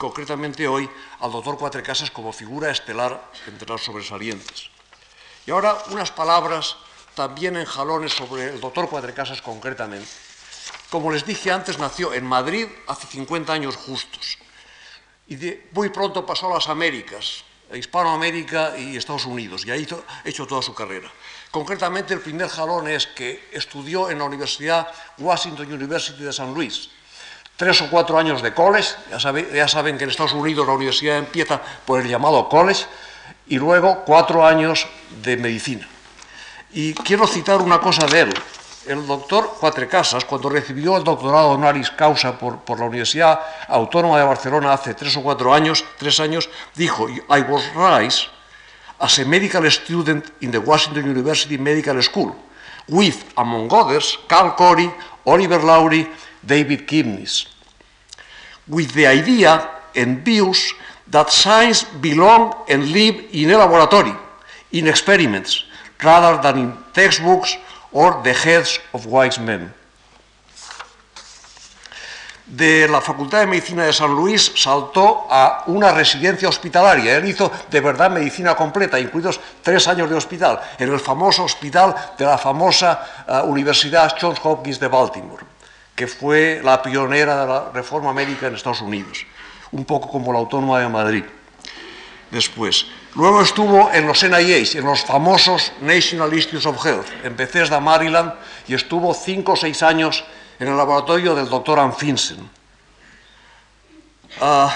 concretamente hoy al doctor Cuatro Casas como figura estelar entre las sobresalientes. Y ahora unas palabras también en jalones sobre el doctor Cuatro Casas concretamente. Como les dije antes, nació en Madrid hace 50 años justos y muy pronto pasó a las Américas, a Hispanoamérica y Estados Unidos, y ahí ha hecho toda su carrera. Concretamente, el primer jalón es que estudió en la Universidad Washington University de San Luis. Tres o cuatro años de college, ya, saben que en Estados Unidos la universidad empieza por el llamado college, y luego cuatro años de medicina. Y quiero citar una cosa de él, el doctor Cuatrecasas, cuando recibió el doctorado honoris causa por, la Universidad Autónoma de Barcelona hace tres o cuatro años, tres años, dijo, I was raised as a medical student in the Washington University Medical School, with, among others, Carl Corey, Oliver Lowry, David Kipnis, with the idea and views that science belong and live in a laboratory, in experiments, rather than in textbooks or The Heads of Wise Men. De la Facultad de Medicina de San Luis saltó a una residencia hospitalaria. Él hizo de verdad medicina completa, incluidos tres años de hospital, en el famoso hospital de la famosa uh, Universidad Johns Hopkins de Baltimore, que fue la pionera de la reforma médica en Estados Unidos, un poco como la Autónoma de Madrid. Después, Luego estuvo en los NIH, en los famosos National Institutes of Health, en Bethesda, Maryland, y estuvo cinco o seis años en el laboratorio del doctor Ann Finsen. Ah,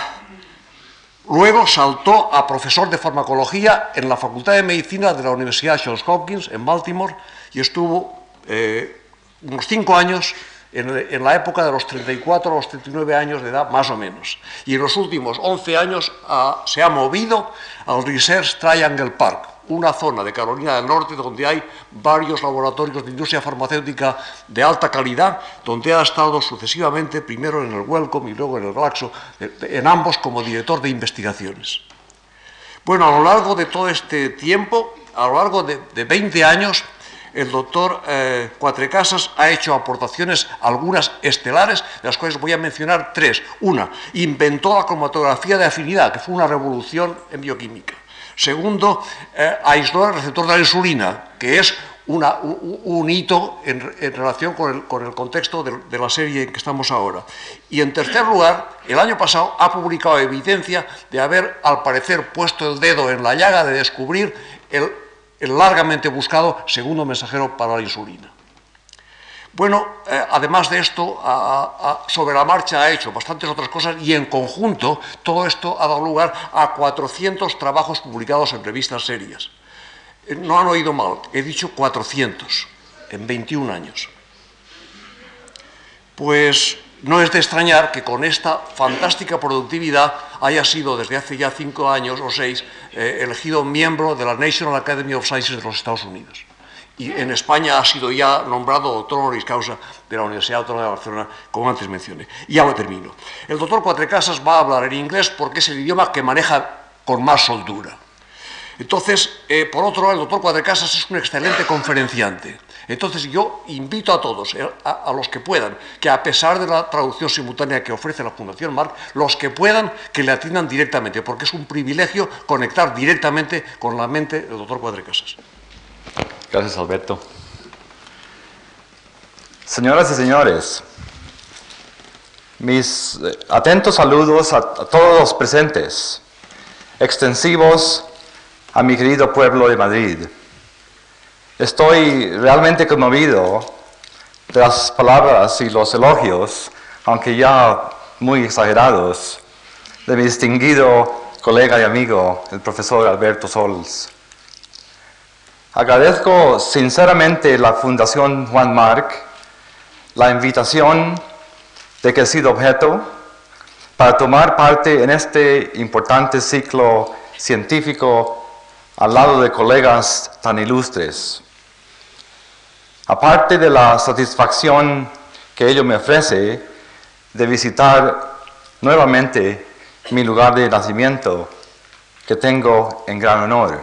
luego saltó a profesor de farmacología en la Facultad de Medicina de la Universidad Johns Hopkins, en Baltimore, y estuvo eh, unos cinco años en, la época de los 34 a los 39 años de edad, más o menos. Y en los últimos 11 años ah, se ha movido al Research Triangle Park, una zona de Carolina del Norte donde hay varios laboratorios de industria farmacéutica de alta calidad, donde ha estado sucesivamente, primero en el Wellcome y luego en el Glaxo, en ambos como director de investigaciones. Bueno, a lo largo de todo este tiempo, a lo largo de, de 20 años, el doctor eh, Cuatrecasas ha hecho aportaciones, algunas estelares, de las cuales voy a mencionar tres. Una, inventó la cromatografía de afinidad, que fue una revolución en bioquímica. Segundo, eh, aisló el receptor de la insulina, que es un, hito en, relación con el, contexto de, la serie en que estamos ahora. Y en tercer lugar, el año pasado ha publicado evidencia de haber, al parecer, puesto el dedo en la llaga de descubrir el el largamente buscado segundo mensajero para la insulina. Bueno, eh, además de esto, sobre la marcha ha hecho bastantes otras cosas y en conjunto todo esto ha dado lugar a 400 trabajos publicados en revistas serias. Eh, no han oído mal, he dicho 400 en 21 años. Pues no es de extrañar que con esta fantástica productividad haya sido desde hace ya cinco años o seis eh, elegido miembro de la National Academy of Sciences de los Estados Unidos. Y en España ha sido ya nombrado doctor honoris causa de la Universidad Autónoma de Barcelona, como antes mencioné. Y lo termino. El doctor Cuatrecasas va a hablar en inglés porque es el idioma que maneja con más soldura. Entonces, eh, por otro el doctor Cuadrecasas es un excelente conferenciante. Entonces, yo invito a todos, eh, a, los que puedan, que a pesar de la traducción simultánea que ofrece la Fundación Marc, los que puedan, que le atiendan directamente, porque es un privilegio conectar directamente con la mente del doctor Cuadrecasas. Gracias, Alberto. Señoras y señores, mis eh, atentos saludos a todos los presentes, extensivos a mi querido pueblo de Madrid. Estoy realmente conmovido de las palabras y los elogios, aunque ya muy exagerados, de mi distinguido colega y amigo, el profesor Alberto Sols. Agradezco sinceramente la Fundación Juan Marc la invitación de que he sido objeto para tomar parte en este importante ciclo científico al lado de colegas tan ilustres. Aparte de la satisfacción que ello me ofrece de visitar nuevamente mi lugar de nacimiento, que tengo en gran honor.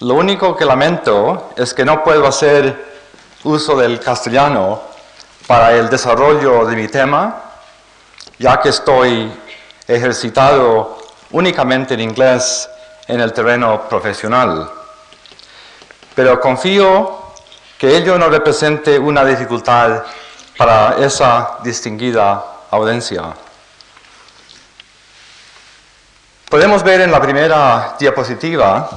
Lo único que lamento es que no puedo hacer uso del castellano para el desarrollo de mi tema ya que estoy ejercitado únicamente en inglés en el terreno profesional. Pero confío que ello no represente una dificultad para esa distinguida audiencia. Podemos ver en la primera diapositiva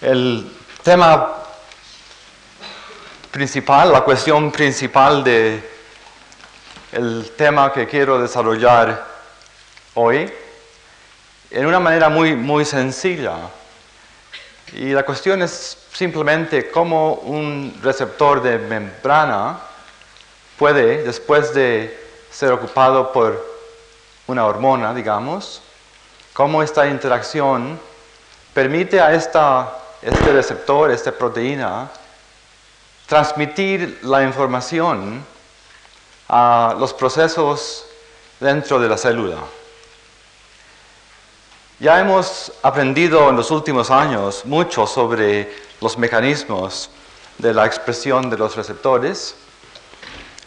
el tema principal, la cuestión principal de el tema que quiero desarrollar hoy en una manera muy, muy sencilla. Y la cuestión es simplemente cómo un receptor de membrana puede, después de ser ocupado por una hormona, digamos, cómo esta interacción permite a esta, este receptor, esta proteína, transmitir la información a los procesos dentro de la célula. Ya hemos aprendido en los últimos años mucho sobre los mecanismos de la expresión de los receptores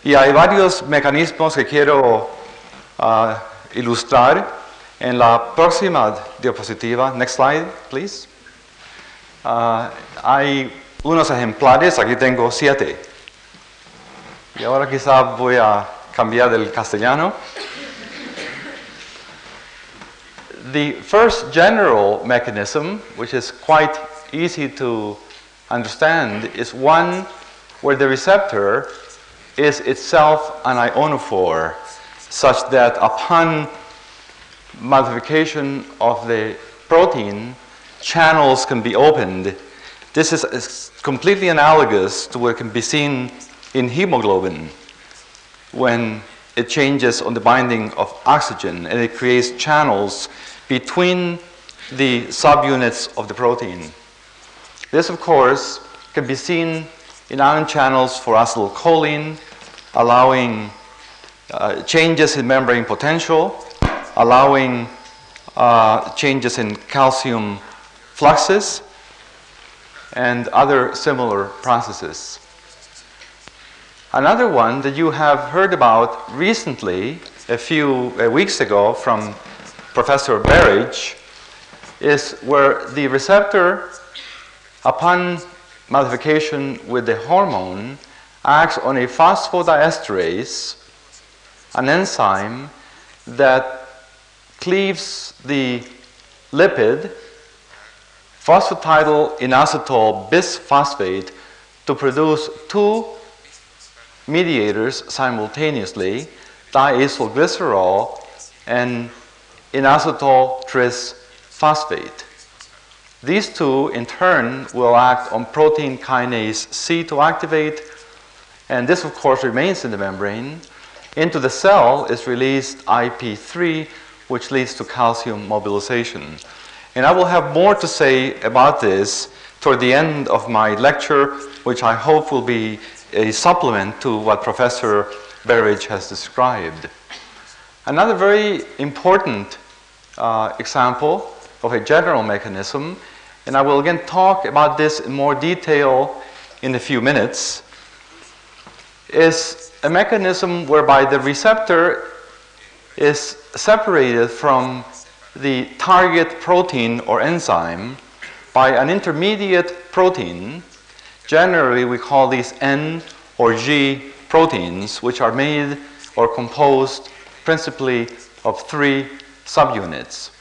y hay varios mecanismos que quiero uh, ilustrar en la próxima diapositiva. Next slide, please. Uh, hay unos ejemplares, aquí tengo siete. Y ahora quizá voy a cambiar del castellano. The first general mechanism, which is quite easy to understand, is one where the receptor is itself an ionophore such that upon modification of the protein, channels can be opened. This is completely analogous to what can be seen in hemoglobin when it changes on the binding of oxygen and it creates channels between the subunits of the protein. This, of course, can be seen in ion channels for acetylcholine, allowing uh, changes in membrane potential, allowing uh, changes in calcium fluxes, and other similar processes. Another one that you have heard about recently, a few uh, weeks ago, from Professor Berridge, is where the receptor, upon modification with the hormone, acts on a phosphodiesterase an enzyme that cleaves the lipid phosphatidyl inositol bisphosphate to produce two mediators simultaneously, diacylglycerol and inositol tris phosphate. These two, in turn, will act on protein kinase C to activate, and this, of course, remains in the membrane. Into the cell is released IP3, which leads to calcium mobilization. And I will have more to say about this toward the end of my lecture, which I hope will be a supplement to what Professor Berridge has described. Another very important uh, example of a general mechanism, and I will again talk about this in more detail in a few minutes, is a mechanism whereby the receptor is separated from the target protein or enzyme by an intermediate protein. Generally, we call these N or G proteins, which are made or composed principally of three subunits.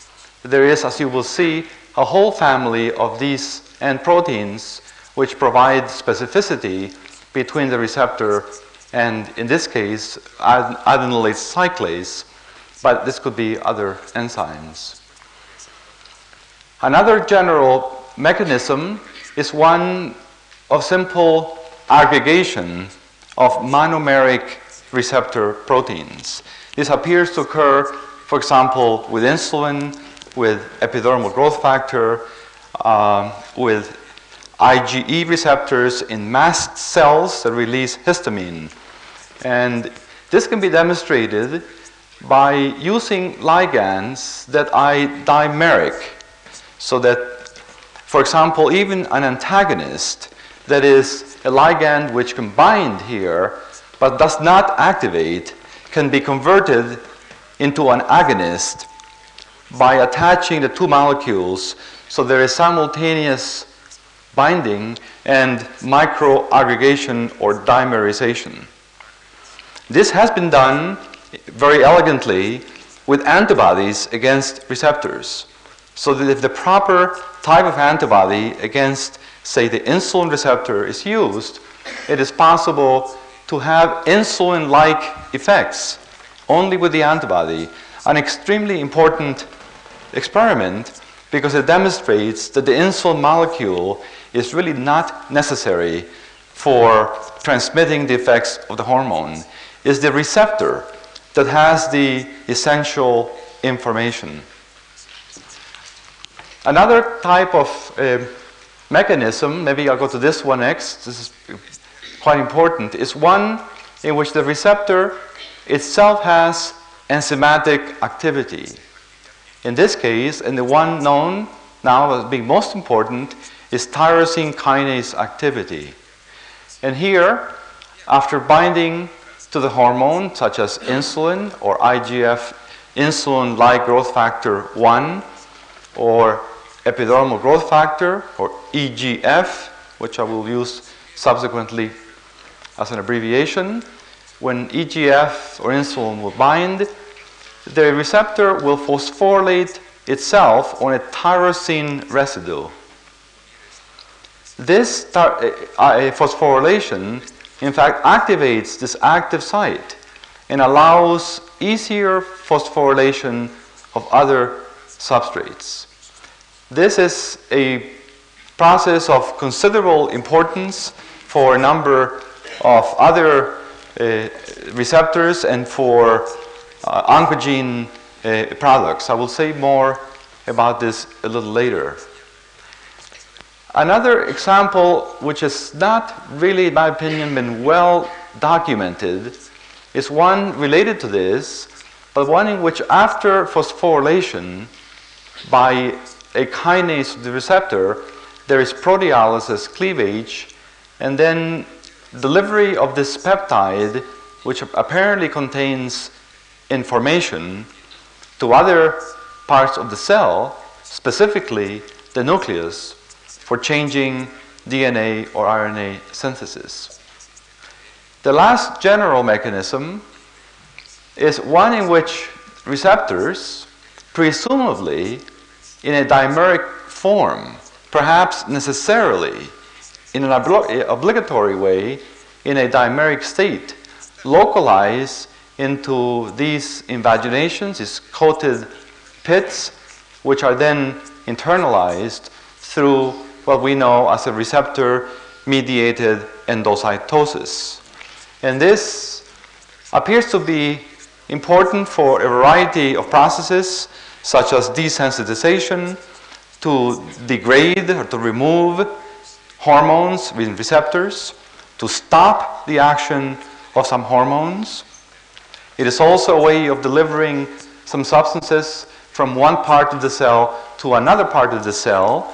There is, as you will see, a whole family of these N proteins which provide specificity between the receptor and in this case, adenylate cyclase, but this could be other enzymes. Another general mechanism is one of simple aggregation of monomeric receptor proteins. This appears to occur, for example, with insulin, with epidermal growth factor, uh, with IgE receptors in mast cells that release histamine. And this can be demonstrated by using ligands that are dimeric. So that, for example, even an antagonist that is a ligand which can bind here but does not activate can be converted into an agonist by attaching the two molecules so there is simultaneous binding and microaggregation or dimerization. This has been done very elegantly with antibodies against receptors. So that if the proper type of antibody against, say, the insulin receptor is used, it is possible to have insulin like effects only with the antibody. An extremely important experiment because it demonstrates that the insulin molecule is really not necessary for transmitting the effects of the hormone. It's the receptor that has the essential information. Another type of uh, mechanism, maybe I'll go to this one next, this is quite important, is one in which the receptor itself has enzymatic activity. In this case, and the one known now as being most important, is tyrosine kinase activity. And here, after binding to the hormone, such as insulin or IGF, insulin like growth factor 1, or epidermal growth factor, or EGF, which I will use subsequently as an abbreviation. When EGF or insulin will bind, the receptor will phosphorylate itself on a tyrosine residue. This tar- uh, phosphorylation in fact activates this active site and allows easier phosphorylation of other substrates. This is a process of considerable importance for a number of other uh, receptors and for uh, oncogene uh, products. I will say more about this a little later. Another example, which has not really, in my opinion, been well documented, is one related to this, but one in which after phosphorylation by a kinase the receptor, there is proteolysis cleavage, and then delivery of this peptide, which apparently contains information, to other parts of the cell, specifically the nucleus, for changing DNA or RNA synthesis. The last general mechanism is one in which receptors, presumably in a dimeric form, perhaps necessarily in an obligatory way, in a dimeric state, localize into these invaginations, these coated pits, which are then internalized through what we know as a receptor mediated endocytosis. And this appears to be important for a variety of processes, such as desensitization, to degrade or to remove hormones with receptors, to stop the action of some hormones. It is also a way of delivering some substances from one part of the cell to another part of the cell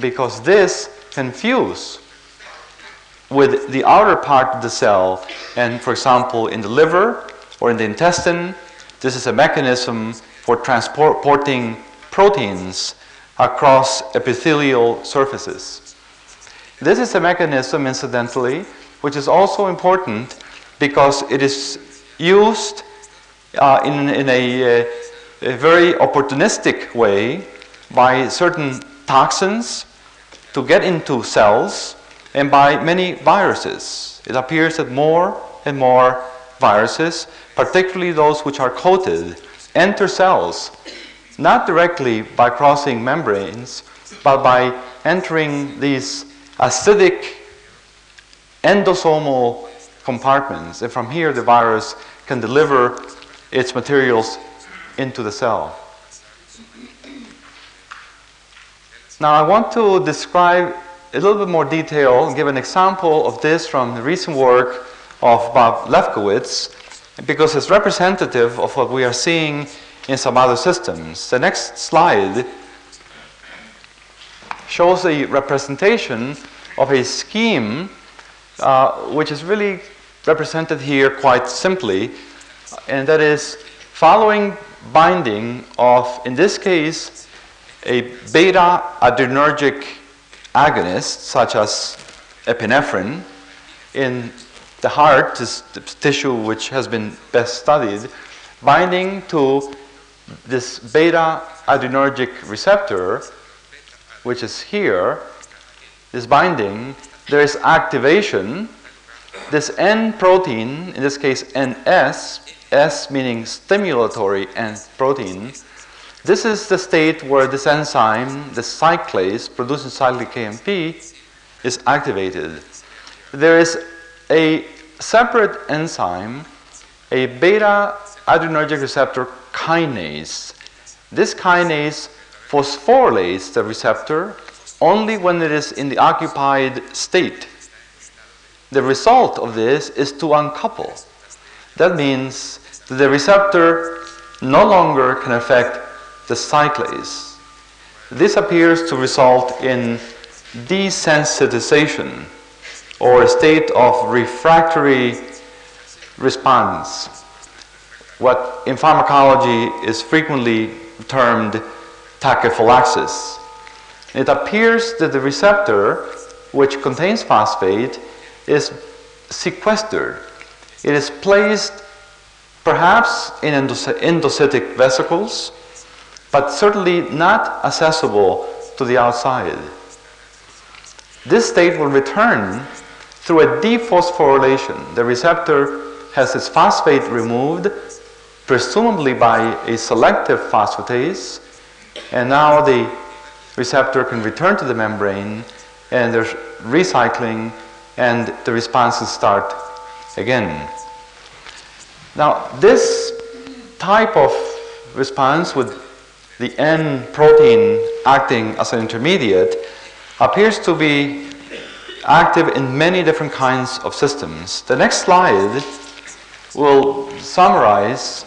because this can fuse with the outer part of the cell. And for example, in the liver or in the intestine, this is a mechanism for transporting proteins across epithelial surfaces. This is a mechanism, incidentally, which is also important because it is used uh, in, in a, uh, a very opportunistic way by certain toxins to get into cells and by many viruses. It appears that more and more viruses, particularly those which are coated, enter cells, not directly by crossing membranes, but by entering these acidic endosomal compartments. And from here, the virus can deliver its materials into the cell. Now, I want to describe a little bit more detail and give an example of this from the recent work of Bob Lefkowitz because it's representative of what we are seeing in some other systems. The next slide shows a representation of a scheme uh, which is really represented here quite simply and that is following binding of, in this case, a beta adrenergic agonist, such as epinephrine, in the heart, tissue which has been best studied, binding to this beta adrenergic receptor, which is here, this binding, there is activation. This N protein, in this case NS, S meaning stimulatory N protein, this is the state where this enzyme, the cyclase producing cyclic AMP, is activated. There is a separate enzyme, a beta adrenergic receptor kinase. This kinase phosphorylates the receptor only when it is in the occupied state. The result of this is to uncouple. That means that the receptor no longer can affect the cyclase. This appears to result in desensitization or a state of refractory response, what in pharmacology is frequently termed tachyphylaxis. It appears that the receptor, which contains phosphate, is sequestered. It is placed perhaps in endocytic vesicles, but certainly not accessible to the outside. This state will return through a dephosphorylation. The receptor has its phosphate removed, presumably by a selective phosphatase, and now the receptor can return to the membrane and there's recycling and the responses start again. Now, this type of response with the N protein acting as an intermediate appears to be active in many different kinds of systems. The next slide will summarize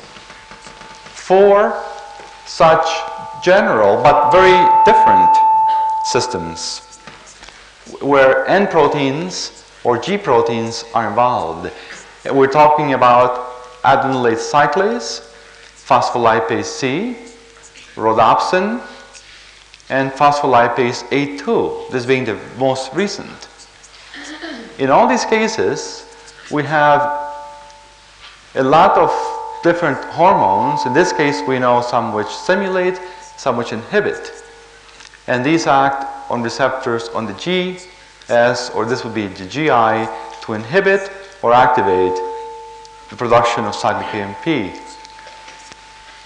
four such general but very different systems where N proteins or G proteins are involved. We're talking about adenylate cyclase, phospholipase C, rhodopsin, and phospholipase A2, this being the most recent. In all these cases, we have a lot of different hormones. In this case, we know some which stimulate, some which inhibit. And these act on receptors on the G, S, or this would be the GI, to inhibit or activate the production of cyclic AMP.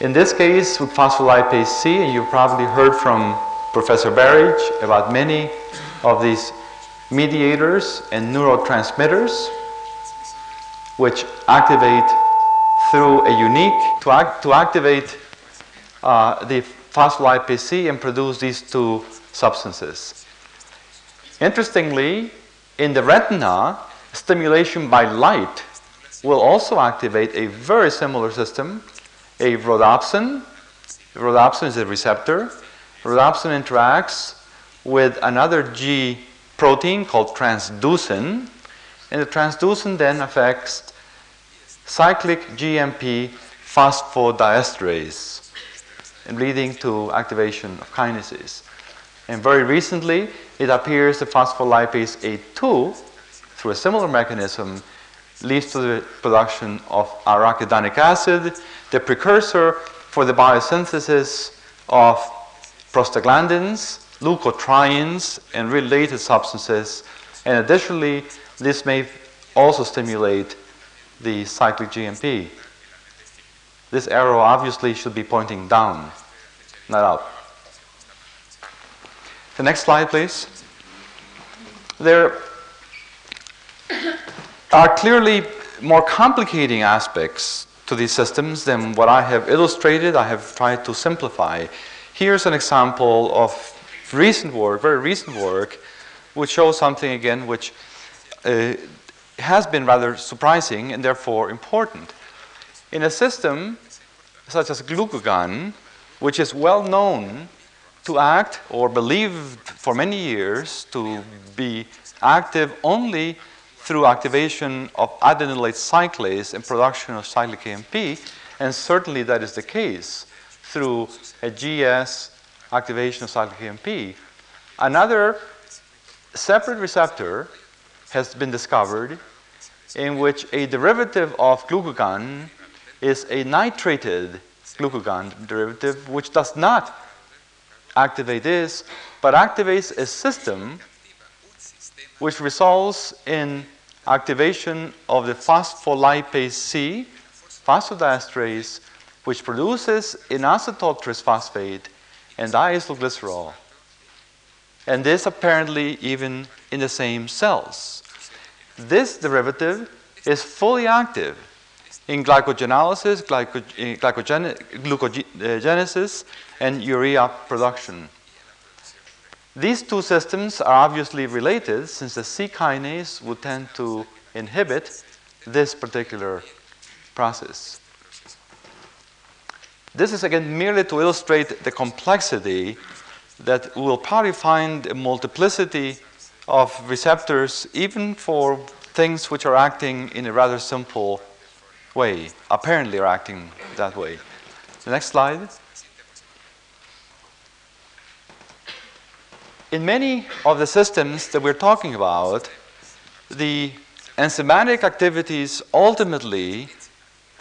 In this case, with phospholipase C, and you've probably heard from Professor Berridge about many of these mediators and neurotransmitters which activate through a unique, to, act, to activate uh, the phospholipase C and produce these two substances. Interestingly, in the retina, stimulation by light will also activate a very similar system, a rhodopsin. Rhodopsin is a receptor. Rhodopsin interacts with another G protein called transducin, and the transducin then affects cyclic GMP phosphodiesterase, leading to activation of kinases. And very recently, it appears that phospholipase A2, through a similar mechanism, leads to the production of arachidonic acid, the precursor for the biosynthesis of prostaglandins, leukotrienes, and related substances. And additionally, this may also stimulate the cyclic GMP. This arrow obviously should be pointing down, not up. The next slide, please. There are clearly more complicating aspects to these systems than what I have illustrated. I have tried to simplify. Here's an example of recent work, very recent work, which shows something again which uh, has been rather surprising and therefore important. In a system such as glucagon, which is well known to act or believed for many years to be active only through activation of adenylate cyclase and production of cyclic AMP, and certainly that is the case through a GS activation of cyclic AMP. Another separate receptor has been discovered in which a derivative of glucagon is a nitrated glucagon derivative which does not activate this but activates a system which results in activation of the phospholipase C, phosphodiesterase, which produces inositol trisphosphate and diacylglycerol. And this apparently even in the same cells. This derivative is fully active in glycogenolysis, glyco eh, glycogen glucogenesis, and urea production. These two systems are obviously related since the C kinase would tend to inhibit this particular process. This is again merely to illustrate the complexity that we'll probably find a multiplicity of receptors even for things which are acting in a rather simple way, apparently are acting that way. The next slide. In many of the systems that we're talking about, the enzymatic activities ultimately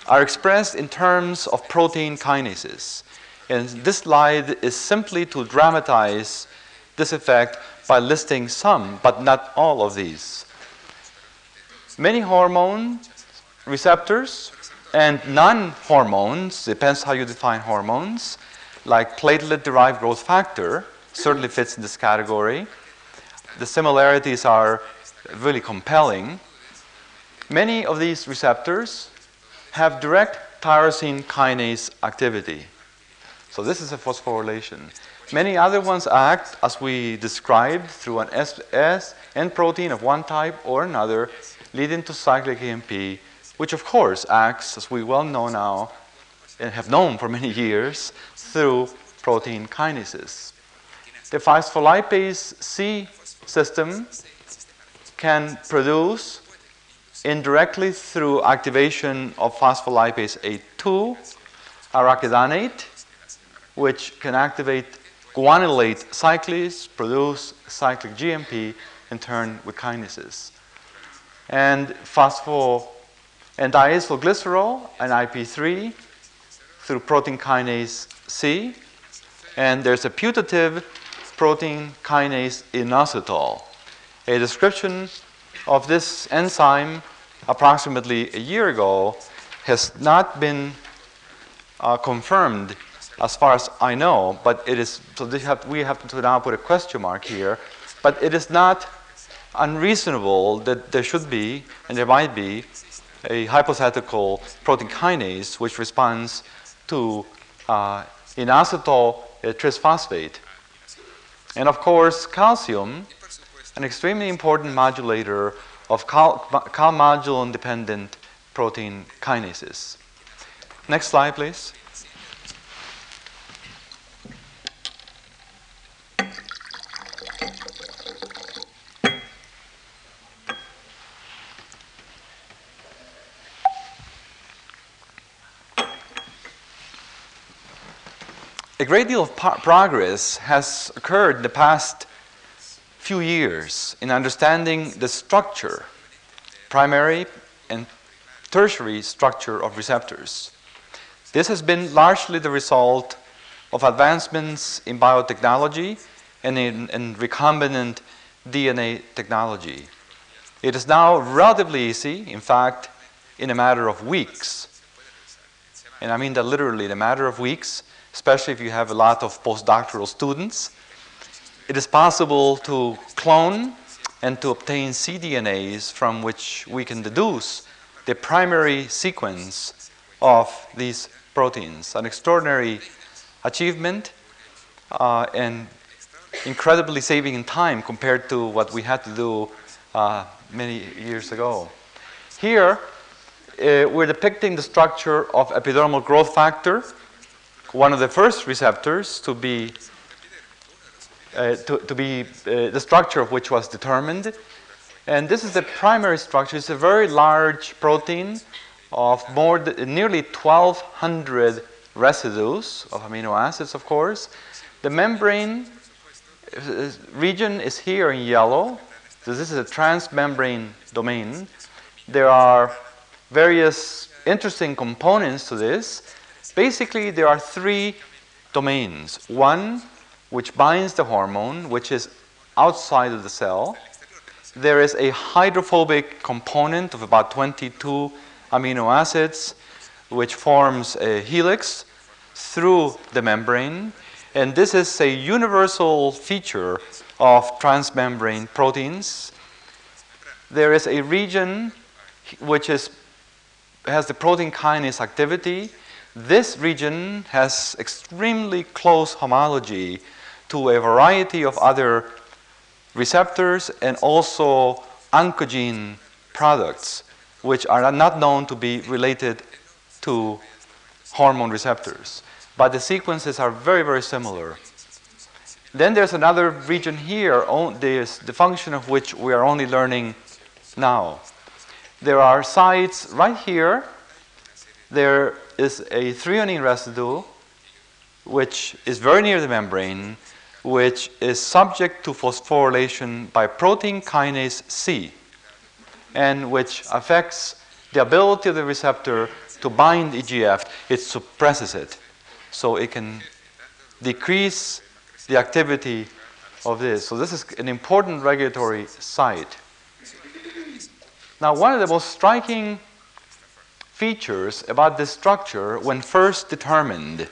are expressed in terms of protein kinases. And this slide is simply to dramatize this effect by listing some, but not all of these. Many hormone receptors and non-hormones, depends how you define hormones, like platelet-derived growth factor, certainly fits in this category. The similarities are really compelling. Many of these receptors have direct tyrosine kinase activity. So this is a phosphorylation. Many other ones act as we described through an S, S N protein of one type or another, leading to cyclic AMP, which of course acts, as we well know now and have known for many years, through protein kinases. The phospholipase C system can produce indirectly through activation of phospholipase A2 arachidonate, which can activate guanylate cyclase, produce cyclic GMP, in turn with kinases. And phospho and diacylglycerol and IP3 through protein kinase C. And there's a putative protein kinase inositol. A description of this enzyme approximately a year ago has not been uh, confirmed as far as I know, but it is, so have, we have to now put a question mark here, but it is not unreasonable that there should be, and there might be, a hypothetical protein kinase which responds to uh, inositol trisphosphate. And of course, calcium, an extremely important modulator of cal, calmodulin dependent protein kinases. Next slide, please. A great deal of progress has occurred in the past few years in understanding the structure, primary and tertiary structure of receptors. This has been largely the result of advancements in biotechnology and in, in recombinant DNA technology. It is now relatively easy, in fact, in a matter of weeks, and I mean that literally in a matter of weeks, especially if you have a lot of postdoctoral students. It is possible to clone and to obtain cDNAs from which we can deduce the primary sequence of these proteins. An extraordinary achievement uh, and incredibly saving in time compared to what we had to do uh, many years ago. Here, uh, we're depicting the structure of epidermal growth factor one of the first receptors to be, uh, to, to, be uh, the structure of which was determined. And this is the primary structure. It's a very large protein of more nearly 1,200 residues of amino acids, of course. The membrane uh, region is here in yellow. So this is a transmembrane domain. There are various interesting components to this. Basically, there are three domains. One, which binds the hormone, which is outside of the cell. There is a hydrophobic component of about 22 amino acids, which forms a helix through the membrane. And this is a universal feature of transmembrane proteins. There is a region which is, has the protein kinase activity. This region has extremely close homology to a variety of other receptors and also oncogene products, which are not known to be related to hormone receptors. But the sequences are very, very similar. Then there's another region here, the function of which we are only learning now. There are sites right here. There is a threonine residue, which is very near the membrane, which is subject to phosphorylation by protein kinase C, and which affects the ability of the receptor to bind EGF. It suppresses it, so it can decrease the activity of this. So this is an important regulatory site. Now, one of the most striking features about this structure, when first determined,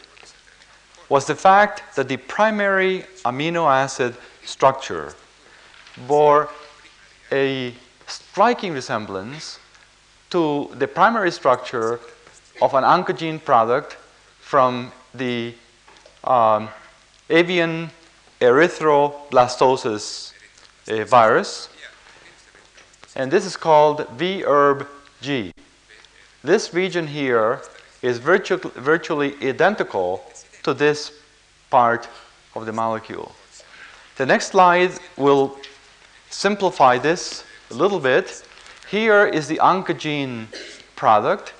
was the fact that the primary amino acid structure bore a striking resemblance to the primary structure of an oncogene product from the um, avian erythroblastosis uh, virus. And this is called VERB-B. This region here is virtu virtually identical to this part of the molecule. The next slide will simplify this a little bit. Here is the oncogene product,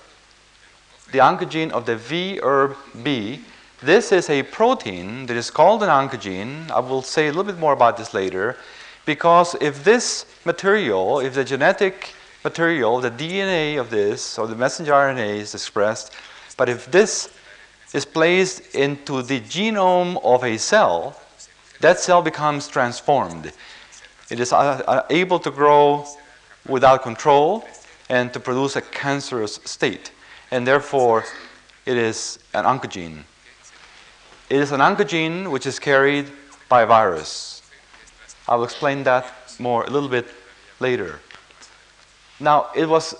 the oncogene of the VERB-B. This is a protein that is called an oncogene. I will say a little bit more about this later because if this material, if the genetic material, the DNA of this, or the messenger RNA is expressed, but if this is placed into the genome of a cell, that cell becomes transformed. It is uh, uh, able to grow without control and to produce a cancerous state. And therefore, it is an oncogene. It is an oncogene which is carried by a virus. I'll explain that more a little bit later. Now, it was,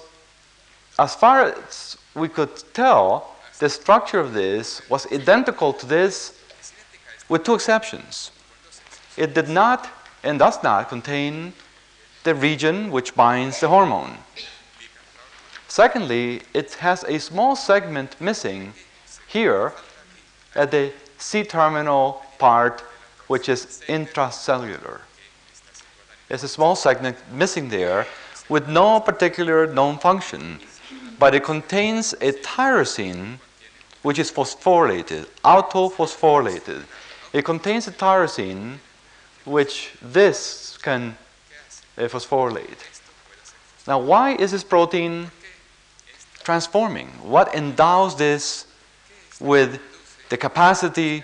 as far as we could tell, the structure of this was identical to this with two exceptions. It did not and does not contain the region which binds the hormone. Secondly, it has a small segment missing here at the C-terminal part, which is intracellular. There's a small segment missing there with no particular known function, but it contains a tyrosine which is phosphorylated, autophosphorylated. It contains a tyrosine which this can uh, phosphorylate. Now, why is this protein transforming? What endows this with the capacity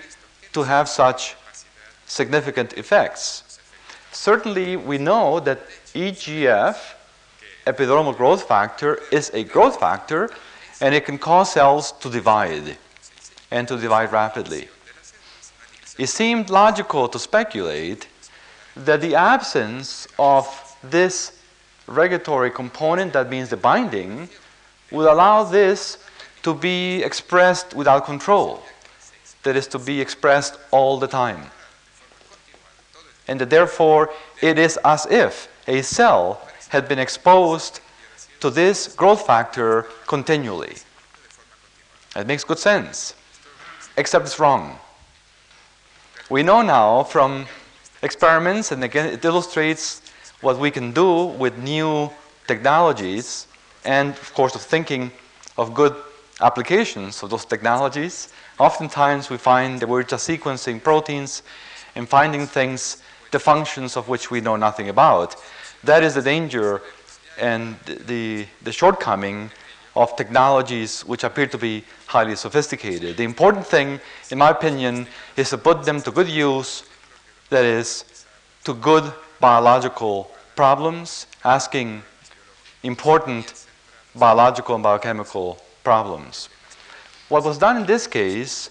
to have such significant effects? Certainly, we know that EGF, epidermal growth factor, is a growth factor and it can cause cells to divide and to divide rapidly. It seemed logical to speculate that the absence of this regulatory component, that means the binding, would allow this to be expressed without control. That is, to be expressed all the time and that therefore it is as if a cell had been exposed to this growth factor continually. It makes good sense, except it's wrong. We know now from experiments, and again it illustrates what we can do with new technologies and, of course, of thinking of good applications of those technologies. Oftentimes we find that we're just sequencing proteins and finding things, the functions of which we know nothing about. That is the danger and the, the shortcoming of technologies which appear to be highly sophisticated. The important thing, in my opinion, is to put them to good use, that is, to good biological problems, asking important biological and biochemical problems. What was done in this case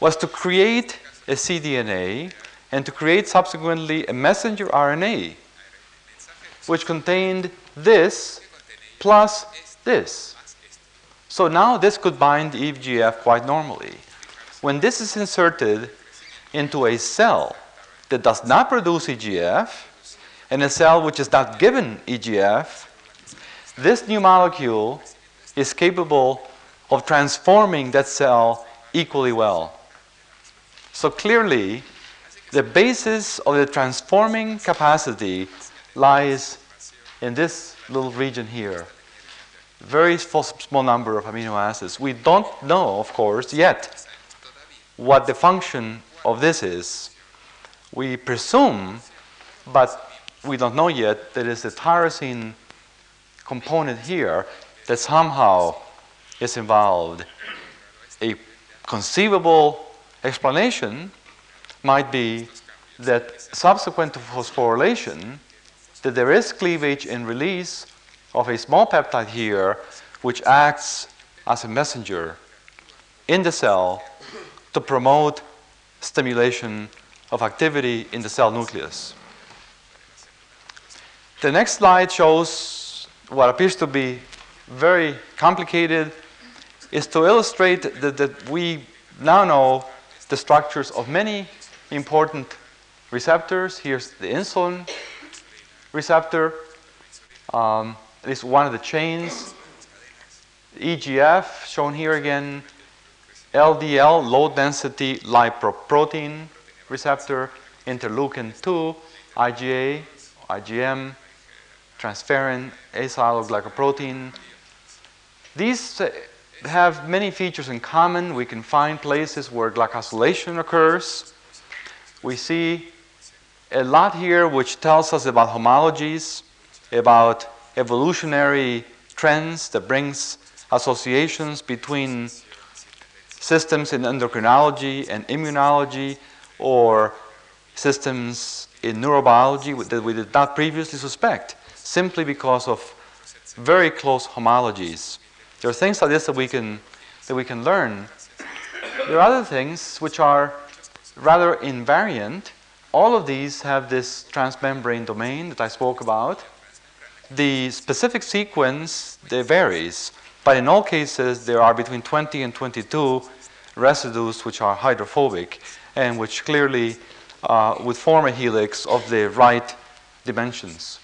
was to create a cDNA and to create subsequently a messenger RNA which contained this plus this. So now this could bind EGF quite normally. When this is inserted into a cell that does not produce EGF and a cell which is not given EGF, this new molecule is capable of transforming that cell equally well. So clearly, the basis of the transforming capacity lies in this little region here. Very small number of amino acids. We don't know, of course, yet what the function of this is. We presume, but we don't know yet, that it's a tyrosine component here that somehow is involved. A conceivable explanation might be that subsequent to phosphorylation, that there is cleavage and release of a small peptide here which acts as a messenger in the cell to promote stimulation of activity in the cell nucleus. The next slide shows what appears to be very complicated is to illustrate that, that we now know the structures of many important receptors. Here's the insulin receptor. Um, this is one of the chains. EGF, shown here again. LDL, low density lipoprotein receptor. Interleukin 2, IgA, IgM, transferrin, asialoglycoprotein. These uh, have many features in common. We can find places where glycosylation occurs. We see a lot here which tells us about homologies, about evolutionary trends that brings associations between systems in endocrinology and immunology or systems in neurobiology that we did not previously suspect simply because of very close homologies. There are things like this that we can, that we can learn. There are other things which are rather invariant all of these have this transmembrane domain that I spoke about. The specific sequence, varies, but in all cases there are between 20 and 22 residues which are hydrophobic and which clearly uh, would form a helix of the right dimensions.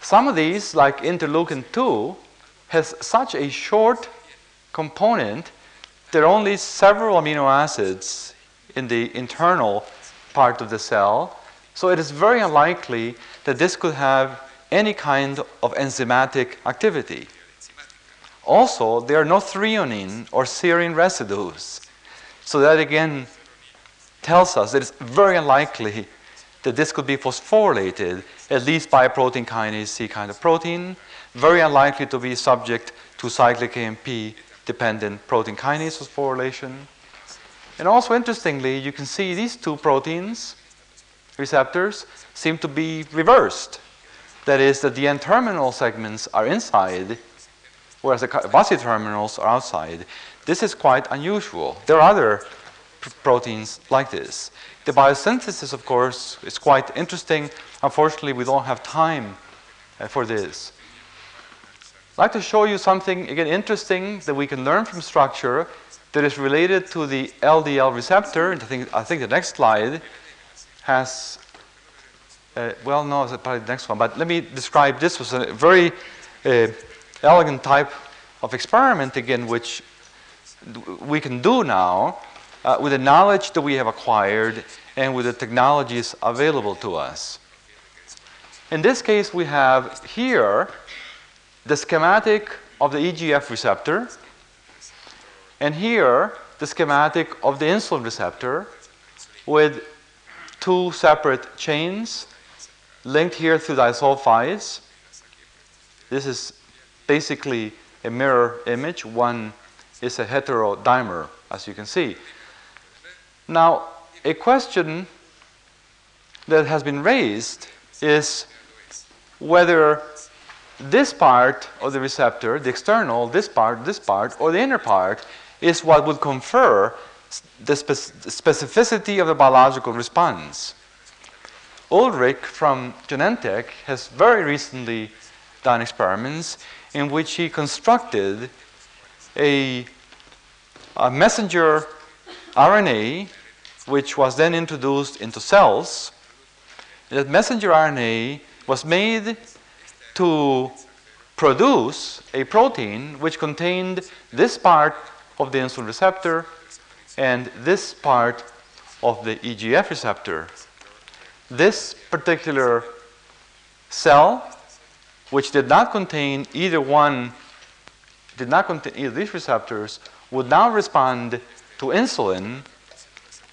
Some of these, like interleukin 2, has such a short component, there are only several amino acids in the internal part of the cell. So it is very unlikely that this could have any kind of enzymatic activity. Also, there are no threonine or serine residues. So that again tells us that it's very unlikely that this could be phosphorylated, at least by a protein kinase C kind of protein. Very unlikely to be subject to cyclic AMP dependent protein kinase phosphorylation. And also interestingly, you can see these two proteins, receptors, seem to be reversed. That is, that the N-terminal segments are inside, whereas the carboxy terminals are outside. This is quite unusual. There are other pr proteins like this. The biosynthesis, of course, is quite interesting. Unfortunately, we don't have time uh, for this. I'd like to show you something, again, interesting that we can learn from structure that is related to the LDL receptor. And I think, I think the next slide has, uh, well, no, it's probably the next one, but let me describe this was a very uh, elegant type of experiment, again, which we can do now uh, with the knowledge that we have acquired and with the technologies available to us. In this case, we have here the schematic of the EGF receptor, and here the schematic of the insulin receptor with two separate chains linked here through disulfides. This is basically a mirror image. One is a heterodimer, as you can see. Now, a question that has been raised is whether this part of the receptor, the external, this part, this part, or the inner part, is what would confer the specificity of the biological response. Ullrich from Genentech has very recently done experiments in which he constructed a, a messenger RNA which was then introduced into cells. That messenger RNA was made to produce a protein which contained this part of the insulin receptor and this part of the EGF receptor. This particular cell, which did not contain either one, did not contain either these receptors, would now respond to insulin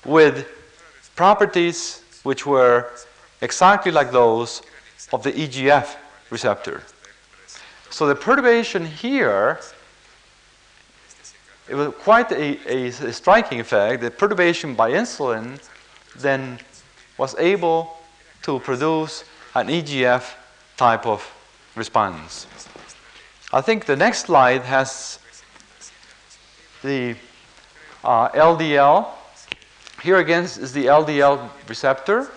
with properties which were exactly like those of the EGF receptor. So the perturbation here, it was quite a, a, striking effect. that perturbation by insulin then was able to produce an EGF type of response. I think the next slide has the uh, LDL. Here again is the LDL receptor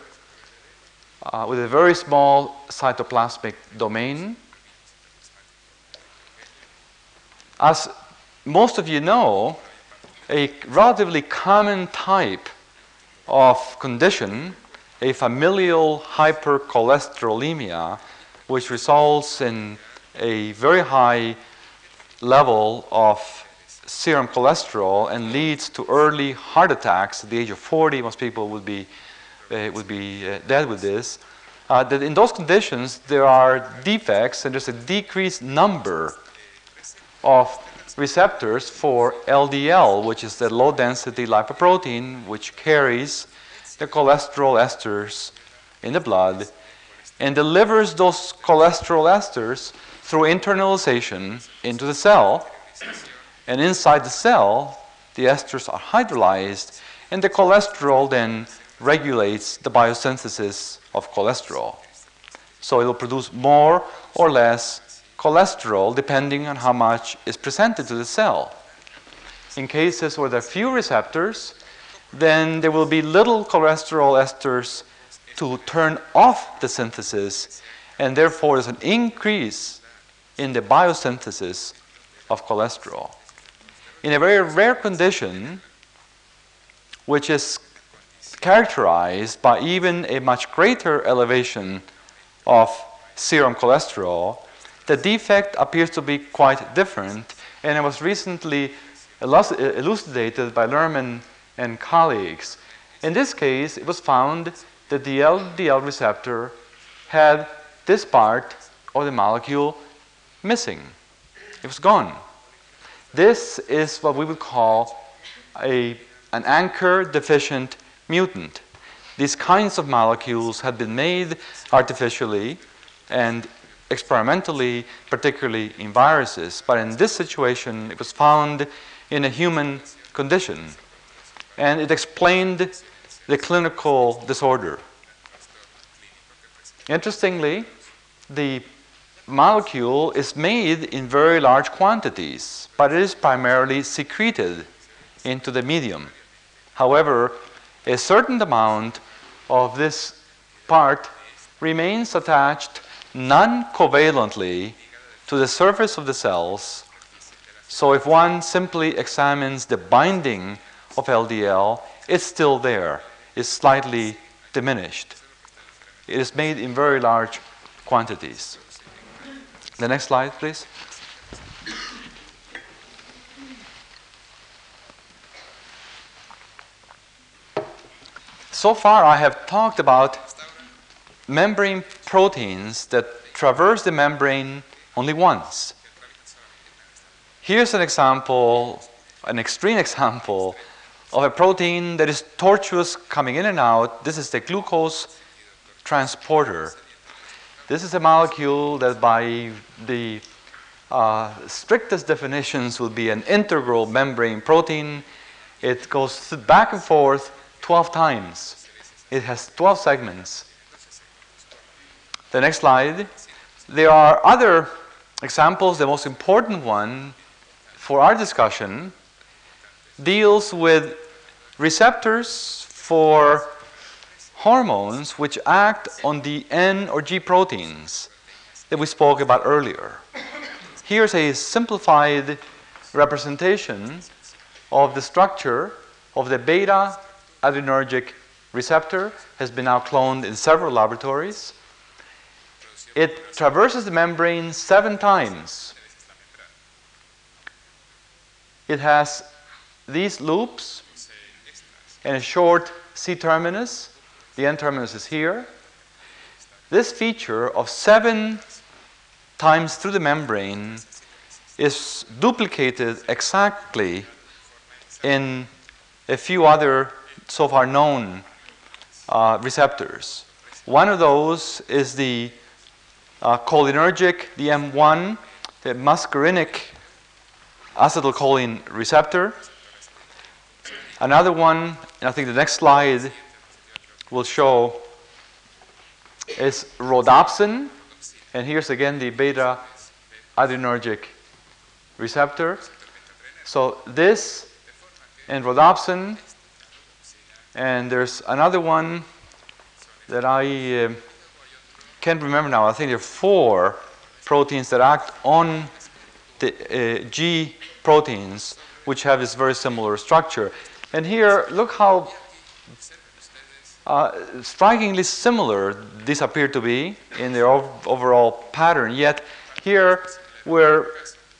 uh, with a very small cytoplasmic domain. As most of you know, a relatively common type of condition, a familial hypercholesterolemia, which results in a very high level of serum cholesterol and leads to early heart attacks at the age of 40. Most people would be, uh, would be uh, dead with this. Uh, that in those conditions, there are defects and there's a decreased number of receptors for LDL, which is the low density lipoprotein, which carries the cholesterol esters in the blood and delivers those cholesterol esters through internalization into the cell. And inside the cell, the esters are hydrolyzed, and the cholesterol then regulates the biosynthesis of cholesterol. So it will produce more or less cholesterol depending on how much is presented to the cell. In cases where there are few receptors, then there will be little cholesterol esters to turn off the synthesis, and therefore there's an increase in the biosynthesis of cholesterol. In a very rare condition, which is characterized by even a much greater elevation of serum cholesterol, the defect appears to be quite different, and it was recently elucidated by Lehrman and colleagues. In this case, it was found that the LDL receptor had this part of the molecule missing. It was gone. This is what we would call a, an anchor deficient mutant. These kinds of molecules had been made artificially and experimentally, particularly in viruses, but in this situation it was found in a human condition. And it explained the clinical disorder. Interestingly, the molecule is made in very large quantities, but it is primarily secreted into the medium. However, a certain amount of this part remains attached non covalently to the surface of the cells. So if one simply examines the binding of LDL, it's still there, it's slightly diminished. It is made in very large quantities. The next slide, please. So far, I have talked about membrane proteins that traverse the membrane only once. Here's an example, an extreme example of a protein that is tortuous coming in and out. This is the glucose transporter. This is a molecule that by the uh, strictest definitions will be an integral membrane protein. It goes back and forth 12 times. It has 12 segments. The next slide. There are other examples. The most important one for our discussion deals with receptors for hormones which act on the N or G proteins that we spoke about earlier. Here's a simplified representation of the structure of the beta adrenergic receptor has been now cloned in several laboratories. It traverses the membrane seven times. It has these loops and a short C terminus. The N terminus is here. This feature of seven times through the membrane is duplicated exactly in a few other so far known uh, receptors. One of those is the uh, cholinergic, the M1, the muscarinic acetylcholine receptor. Another one, and I think the next slide will show, is rhodopsin. And here's again the beta adrenergic receptor. So this and rhodopsin, and there's another one that I uh, can't remember now. I think there are four proteins that act on the uh, G proteins, which have this very similar structure. And here, look how uh, strikingly similar these appear to be in their ov- overall pattern. Yet here, where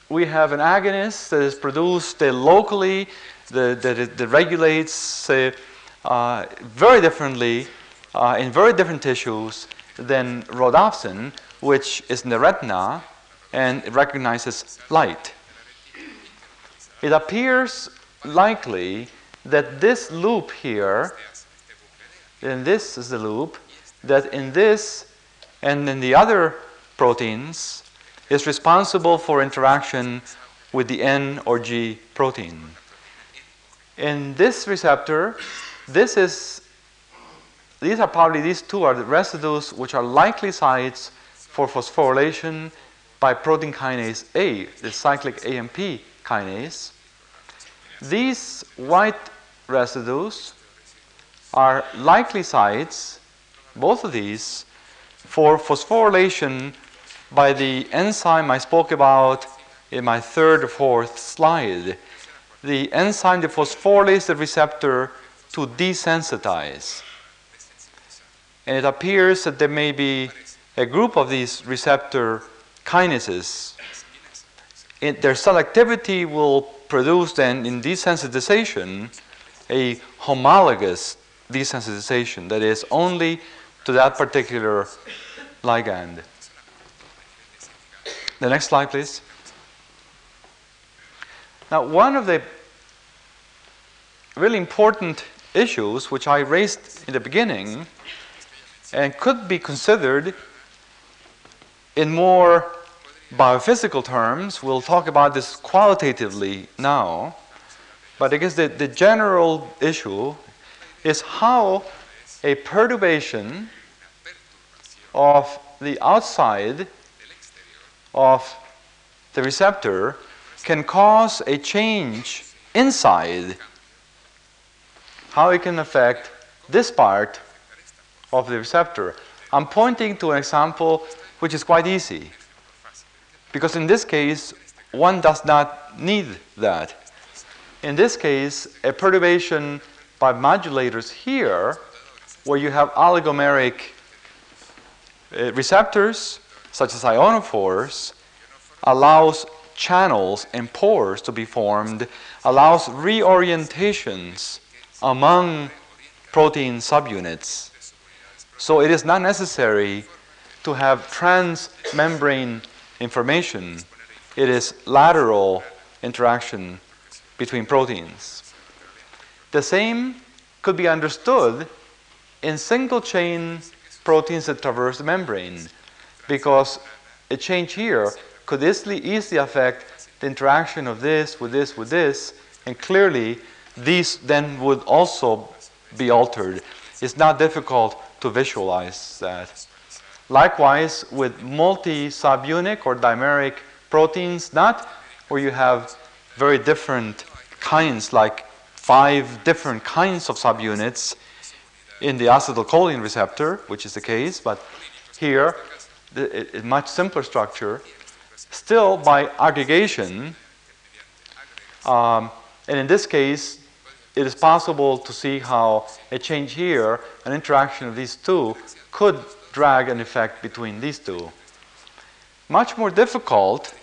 we have an agonist that is produced uh, locally, that, regulates uh, uh, very differently uh, in very different tissues than rhodopsin, which is in the retina and recognizes light. It appears likely that this loop here and this is the loop, that in this and in the other proteins is responsible for interaction with the N or G protein. In this receptor, this is these are probably these two are the residues which are likely sites for phosphorylation by protein kinase A, the cyclic AMP kinase. These white residues are likely sites, both of these, for phosphorylation by the enzyme I spoke about in my third or fourth slide. The enzyme that phosphorylates the receptor to desensitize. And it appears that there may be a group of these receptor kinases. It, their selectivity will produce then in desensitization a homologous desensitization, that is, only to that particular ligand. The next slide, please. Now, one of the really important issues which I raised in the beginning and could be considered in more biophysical terms, we'll talk about this qualitatively now, but I guess the, the general issue is how a perturbation of the outside of the receptor can cause a change inside, how it can affect this part of the receptor. I'm pointing to an example which is quite easy, because in this case, one does not need that. In this case, a perturbation by modulators here, where you have oligomeric uh, receptors, such as ionophores, allows channels and pores to be formed, allows reorientations among protein subunits. So it is not necessary to have transmembrane information, it is lateral interaction between proteins. The same could be understood in single chain proteins that traverse the membrane because a change here could easily, easily affect the interaction of this with this with this and clearly these then would also be altered. It's not difficult to visualize that. Likewise, with multi-subunit or dimeric proteins, not where you have very different kinds, like five different kinds of subunits in the acetylcholine receptor, which is the case, but here, a much simpler structure, still by aggregation, um, and in this case, it is possible to see how a change here, an interaction of these two, could drag an effect between these two. Much more difficult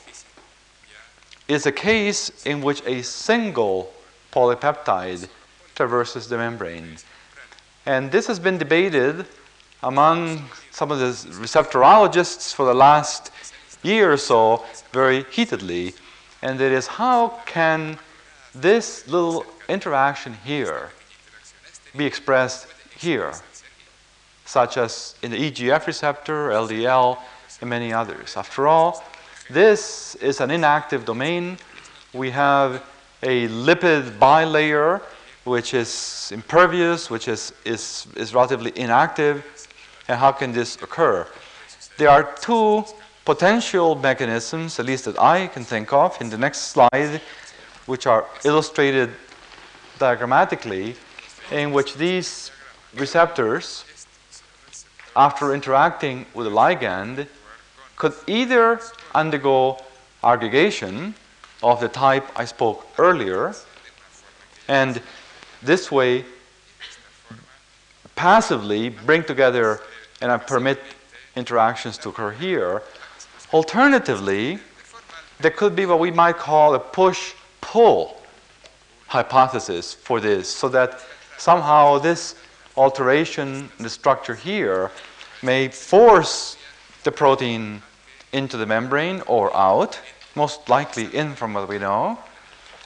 is a case in which a single polypeptide traverses the membrane. And this has been debated among some of the receptorologists for the last year or so very heatedly. And it is how can this little interaction here be expressed here, such as in the EGF receptor, LDL, and many others. After all, this is an inactive domain. We have a lipid bilayer which is impervious, which is, is, is relatively inactive. And how can this occur? There are two potential mechanisms, at least that I can think of, in the next slide, which are illustrated diagrammatically, in which these receptors, after interacting with a ligand, could either undergo aggregation of the type I spoke earlier, and this way passively bring together and I permit interactions to occur here. Alternatively, there could be what we might call a push pull hypothesis for this, so that somehow this alteration in the structure here may force the protein into the membrane or out, most likely in from what we know.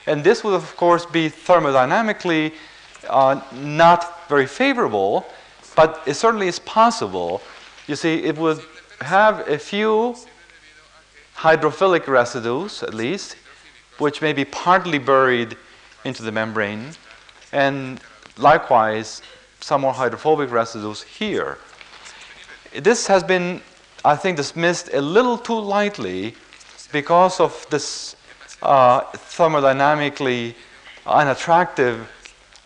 And this would, of course, be thermodynamically uh, not very favorable, but it certainly is possible. You see, it would have a few hydrophilic residues, at least, which may be partly buried into the membrane, and likewise, some more hydrophobic residues here. This has been, I think, dismissed a little too lightly because of this uh, thermodynamically unattractive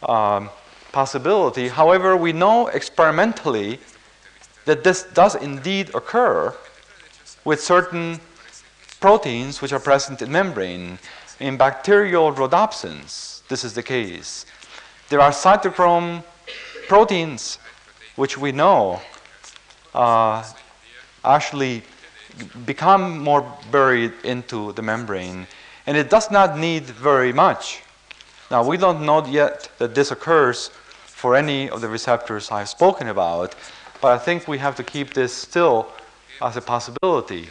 um, possibility. However, we know experimentally that this does indeed occur with certain proteins which are present in membrane. In bacterial rhodopsins, this is the case. There are cytochrome proteins which we know uh, actually become more buried into the membrane and it does not need very much. Now, we don't know yet that this occurs for any of the receptors I've spoken about, but I think we have to keep this still as a possibility.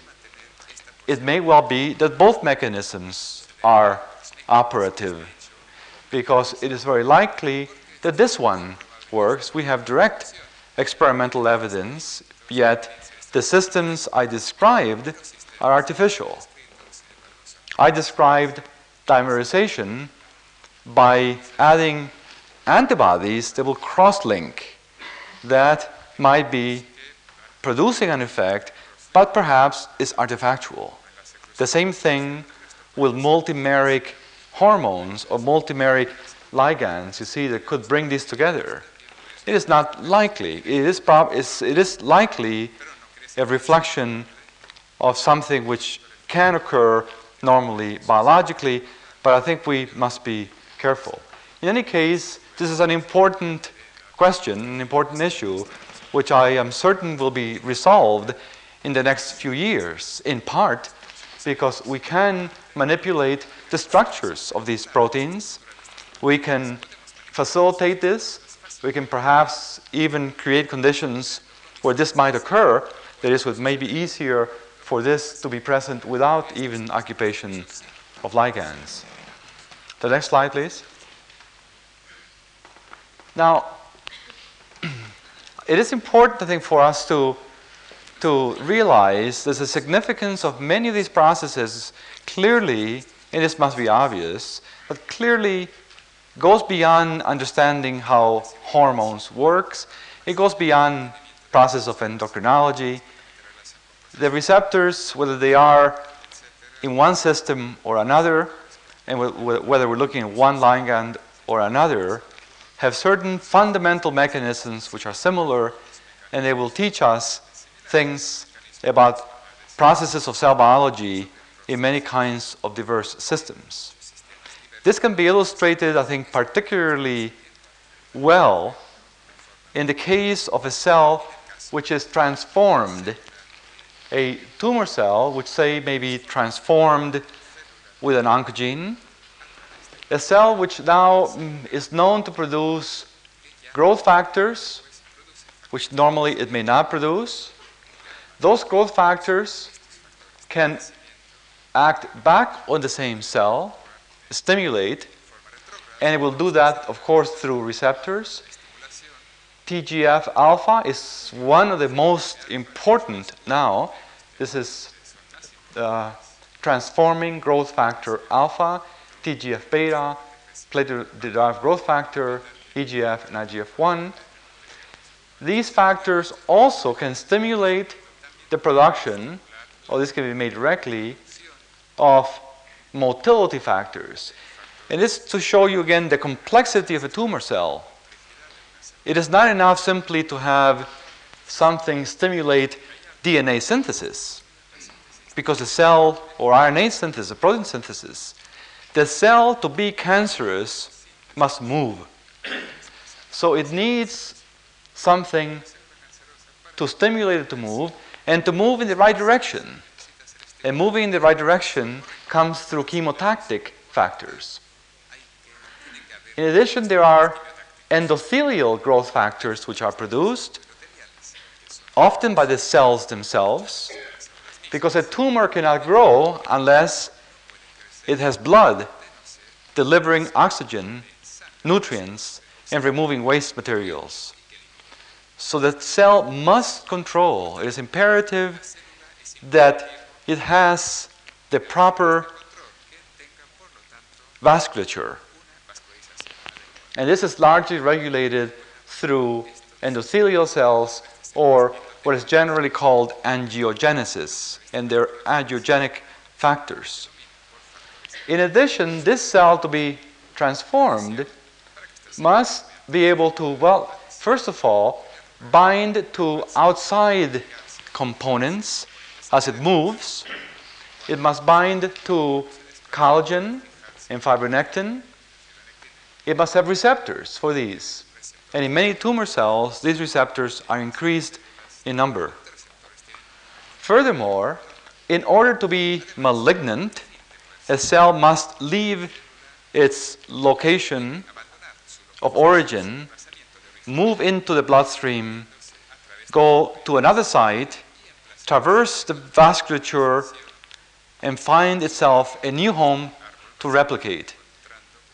It may well be that both mechanisms are operative because it is very likely that this one works. We have direct experimental evidence, yet the systems I described are artificial. I described dimerization by adding antibodies that will cross-link that might be producing an effect, but perhaps is artifactual. The same thing with multimeric hormones or multimeric ligands, you see, that could bring these together. It is not likely. It is, prob- it is likely a reflection of something which can occur normally biologically, but I think we must be careful. In any case, this is an important question, an important issue, which I am certain will be resolved in the next few years, in part because we can manipulate the structures of these proteins. We can facilitate this. We can perhaps even create conditions where this might occur, That is, it would maybe easier for this to be present without even occupation of ligands. The next slide, please. Now, it is important, I think, for us to, to realize there's a significance of many of these processes clearly, and this must be obvious, but clearly goes beyond understanding how hormones works. It goes beyond process of endocrinology. The receptors, whether they are in one system or another, and whether we're looking at one ligand or another, have certain fundamental mechanisms which are similar, and they will teach us things about processes of cell biology in many kinds of diverse systems. This can be illustrated, I think, particularly well in the case of a cell which is transformed, a tumor cell, which say may be transformed with an oncogene, a cell which now mm, is known to produce growth factors, which normally it may not produce. Those growth factors can act back on the same cell, stimulate, and it will do that, of course, through receptors. TGF alpha is one of the most important now. This is uh, transforming growth factor alpha, TGF beta, platelet derived growth factor, EGF, and IGF 1. These factors also can stimulate the production, or this can be made directly, of motility factors. And this to show you again the complexity of a tumor cell. It is not enough simply to have something stimulate DNA synthesis, because the cell or RNA synthesis, protein synthesis, the cell to be cancerous must move. So it needs something to stimulate it to move and to move in the right direction. And moving in the right direction comes through chemotactic factors. In addition, there are endothelial growth factors which are produced often by the cells themselves because a tumor cannot grow unless it has blood delivering oxygen, nutrients, and removing waste materials. So the cell must control. It is imperative that it has the proper vasculature and this is largely regulated through endothelial cells or what is generally called angiogenesis and their angiogenic factors. In addition, this cell to be transformed must be able to, well, first of all, bind to outside components as it moves. It must bind to collagen and fibronectin it must have receptors for these. And in many tumor cells, these receptors are increased in number. Furthermore, in order to be malignant, a cell must leave its location of origin, move into the bloodstream, go to another site, traverse the vasculature, and find itself a new home to replicate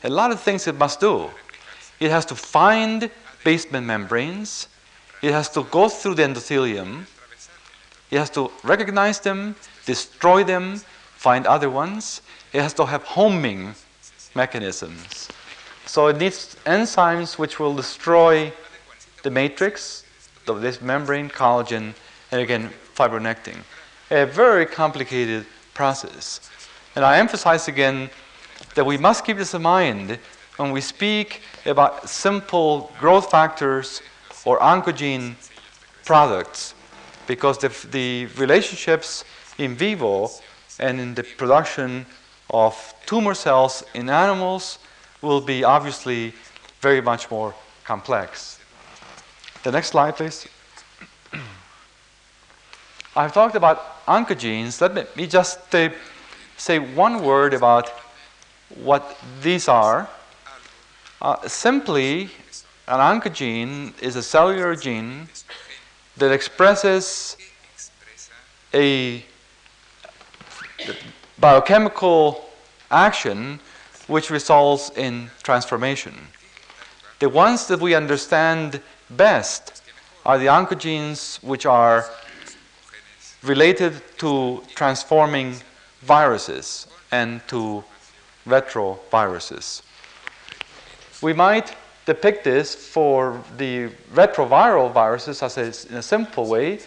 a lot of things it must do. It has to find basement membranes, it has to go through the endothelium, it has to recognize them, destroy them, find other ones. It has to have homing mechanisms. So it needs enzymes which will destroy the matrix of this membrane, collagen, and again, fibronectin. A very complicated process. And I emphasize again that we must keep this in mind when we speak about simple growth factors or oncogene products, because the, the relationships in vivo and in the production of tumor cells in animals will be obviously very much more complex. The next slide, please. I've talked about oncogenes. Let me just uh, say one word about what these are. Uh, simply, an oncogene is a cellular gene that expresses a biochemical action which results in transformation. The ones that we understand best are the oncogenes which are related to transforming viruses and to retroviruses. We might depict this for the retroviral viruses as a, in a simple way,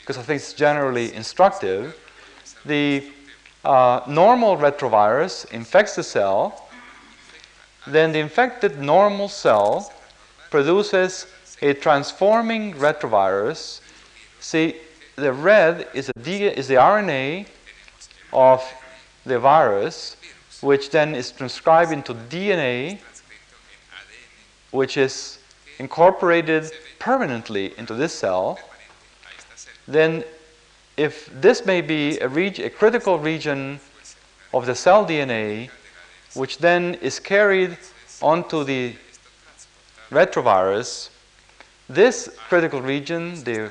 because I think it's generally instructive. The uh, normal retrovirus infects the cell, then the infected normal cell produces a transforming retrovirus. See, the red is, D, is the RNA of the virus, which then is transcribed into DNA, which is incorporated permanently into this cell. Then, if this may be a, a critical region of the cell DNA, which then is carried onto the retrovirus, this critical region, the,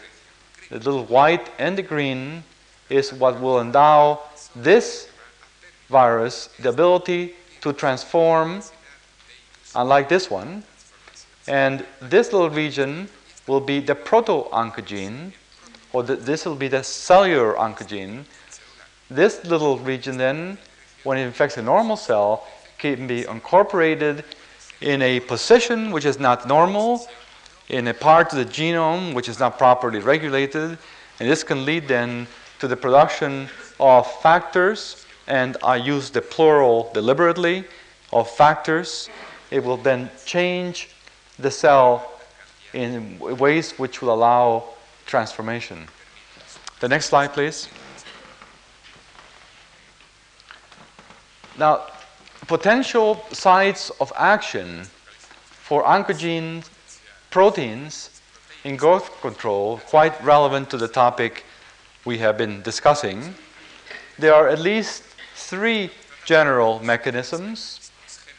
the little white and the green, is what will endow this virus the ability to transform, unlike this one. And this little region will be the proto-oncogene, or the, this will be the cellular oncogene. This little region then, when it infects a normal cell, can be incorporated in a position which is not normal, in a part of the genome which is not properly regulated, and this can lead then to the production of factors, and I use the plural deliberately, of factors. It will then change the cell in ways which will allow transformation. The next slide, please. Now, potential sites of action for oncogene proteins in growth control, quite relevant to the topic we have been discussing. There are at least three general mechanisms.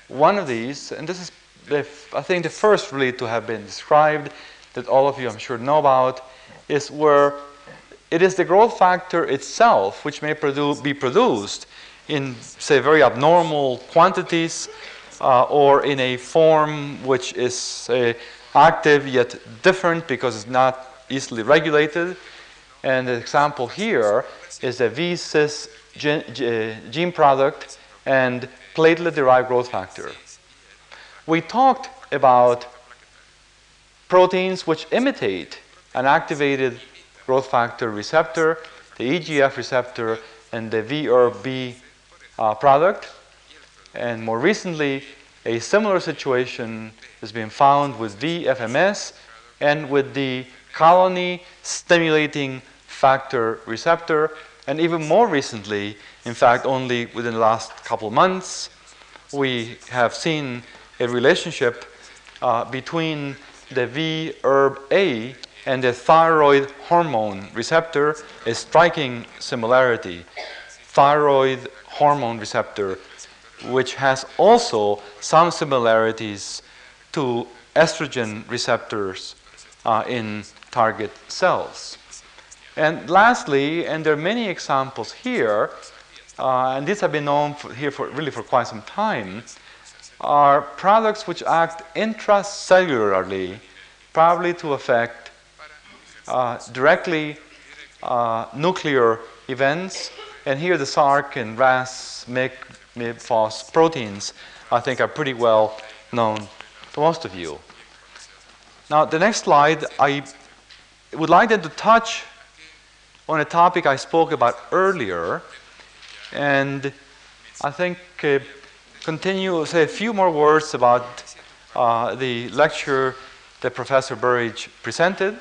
One of these, and this is, the, I think, the first really to have been described, that all of you, I'm sure, know about, is where it is the growth factor itself which may produ- be produced in, say, very abnormal quantities uh, or in a form which is uh, active yet different because it's not easily regulated. And the example here is a V-sis gene, gene product and platelet-derived growth factor. We talked about proteins which imitate an activated growth factor receptor, the EGF receptor, and the VERB uh, product. And more recently, a similar situation has been found with VFMS and with the colony stimulating factor receptor. And even more recently, in fact, only within the last couple months, we have seen a relationship uh, between the VERB-A and the thyroid hormone receptor, a striking similarity. Thyroid hormone receptor, which has also some similarities to estrogen receptors uh, in target cells. And lastly, and there are many examples here, uh, and these have been known for, here for really for quite some time, are products which act intracellularly, probably to affect uh, directly uh, nuclear events and here the SRC and RAS, MYC, MYB, proteins, I think are pretty well known to most of you. Now, the next slide, I would like them to touch on a topic I spoke about earlier, and I think uh, continue, say a few more words about uh, the lecture that Professor Berridge presented,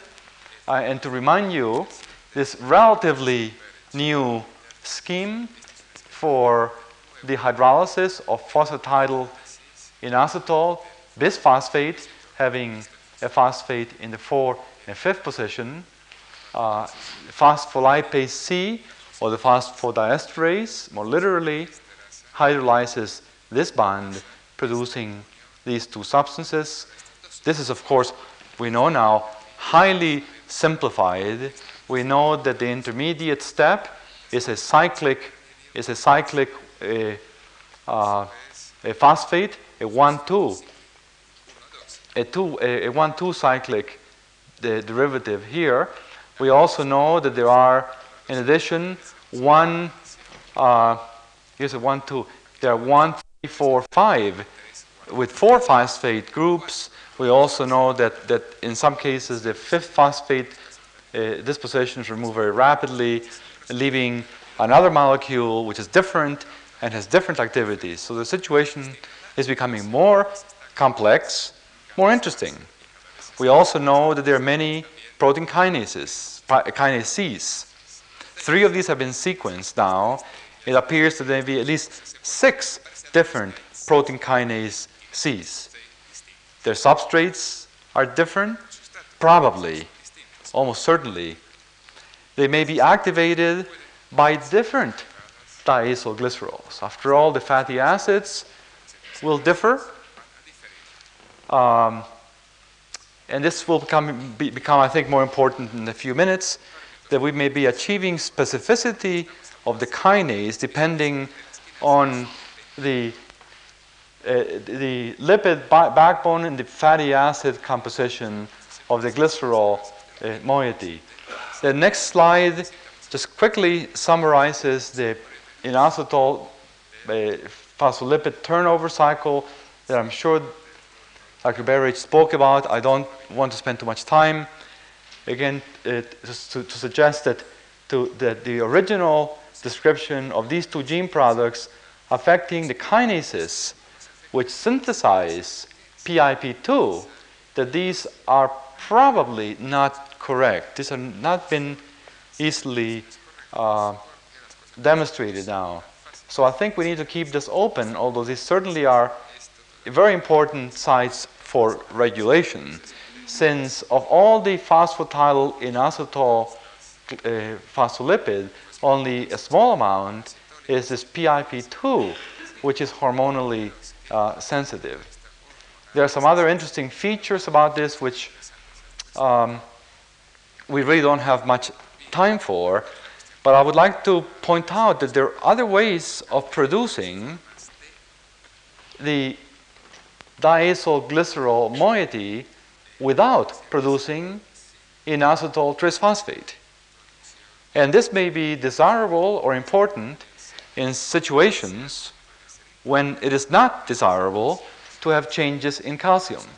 uh, and to remind you this relatively new scheme for the hydrolysis of phosphatidyl inositol bisphosphate, having a phosphate in the fourth and fifth position. Uh, phospholipase C, or the phosphodiesterase, more literally, hydrolyzes this bond, producing these two substances. This is, of course, we know now, highly simplified we know that the intermediate step is a cyclic, is a cyclic uh, uh, a phosphate, a 1,2, a, two, a, a 1,2 cyclic derivative here. We also know that there are, in addition, one, uh, here's a 1, 2, there are 1, 3, 4, 5 with four phosphate groups. We also know that, that in some cases the fifth phosphate uh, disposition is removed very rapidly, leaving another molecule which is different and has different activities. So the situation is becoming more complex, more interesting. We also know that there are many protein kinases, kinases. Three of these have been sequenced now. It appears that there may be at least six different protein kinase Cs. Their substrates are different? Probably, almost certainly. They may be activated by different diacylglycerols. After all, the fatty acids will differ. Um, and this will become, be, become, I think, more important in a few minutes, that we may be achieving specificity of the kinase depending on the, uh, the lipid backbone and the fatty acid composition of the glycerol uh, moiety. The next slide just quickly summarizes the inositol uh, phospholipid turnover cycle that I'm sure Dr. Berridge spoke about. I don't want to spend too much time. Again, it, to, to, suggest that, to, that the original description of these two gene products affecting the kinases which synthesize PIP2, that these are probably not correct. These have not been easily uh, demonstrated now. So I think we need to keep this open, although these certainly are very important sites for regulation, since of all the phosphatidyl inositol uh, phospholipid, only a small amount is this PIP2, which is hormonally uh, sensitive. There are some other interesting features about this which um, we really don't have much time for, but I would like to point out that there are other ways of producing the diacylglycerol moiety without producing inositol trisphosphate. And this may be desirable or important in situations when it is not desirable to have changes in calcium.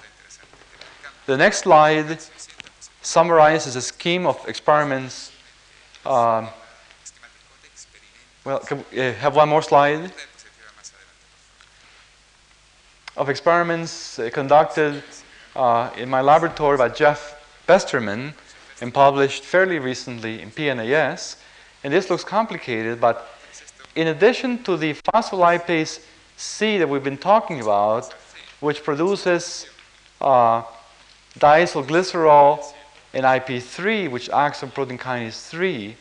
The next slide summarizes a scheme of experiments. Um, well, can we uh, have one more slide? of experiments uh, conducted uh, in my laboratory by Jeff Besterman and published fairly recently in PNAS. And this looks complicated, but in addition to the phospholipase C that we've been talking about, which produces uh, diacylglycerol and IP3, which acts on protein kinase 3,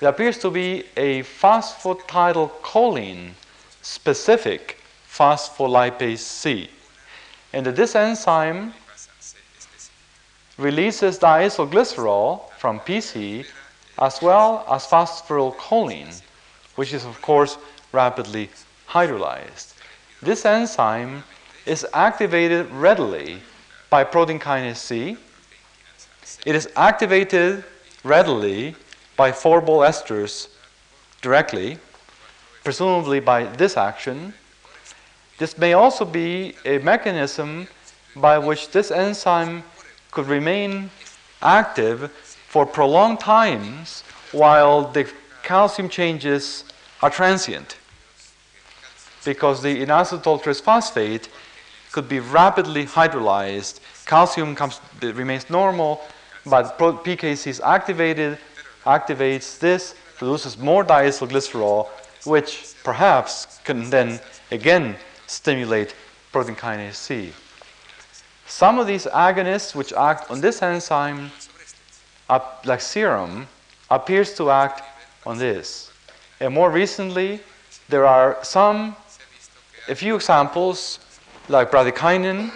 there appears to be a phosphatidylcholine specific phospholipase C. And this enzyme releases diacylglycerol from PC as well as phosphorylcholine, which is, of course, rapidly hydrolyzed. This enzyme is activated readily by protein kinase C. It is activated readily by phorbol esters directly, presumably by this action, this may also be a mechanism by which this enzyme could remain active for prolonged times while the calcium changes are transient. Because the inositol trisphosphate could be rapidly hydrolyzed. Calcium comes, remains normal, but PKC is activated, activates this, produces more diacylglycerol, which perhaps can then again stimulate protein kinase C. Some of these agonists which act on this enzyme, like serum, appears to act on this. And more recently, there are some, a few examples, like bradykinin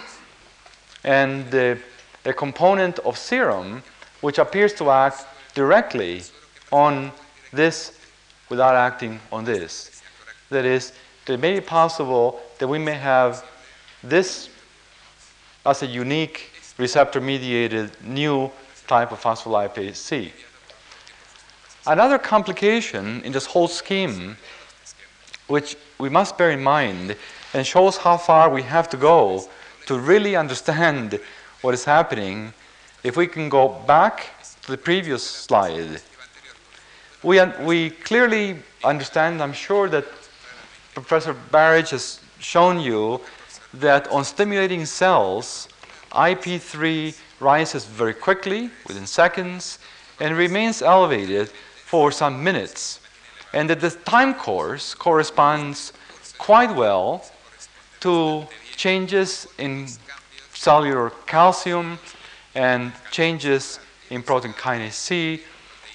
and the, a component of serum, which appears to act directly on this without acting on this. That is, it may be possible that we may have this as a unique receptor mediated new type of phospholipase C. Another complication in this whole scheme, which we must bear in mind and shows how far we have to go to really understand what is happening, if we can go back the previous slide. We, we clearly understand, I'm sure that Professor Berridge has shown you that on stimulating cells, IP3 rises very quickly, within seconds, and remains elevated for some minutes. And that the time course corresponds quite well to changes in cellular calcium and changes in protein kinase C,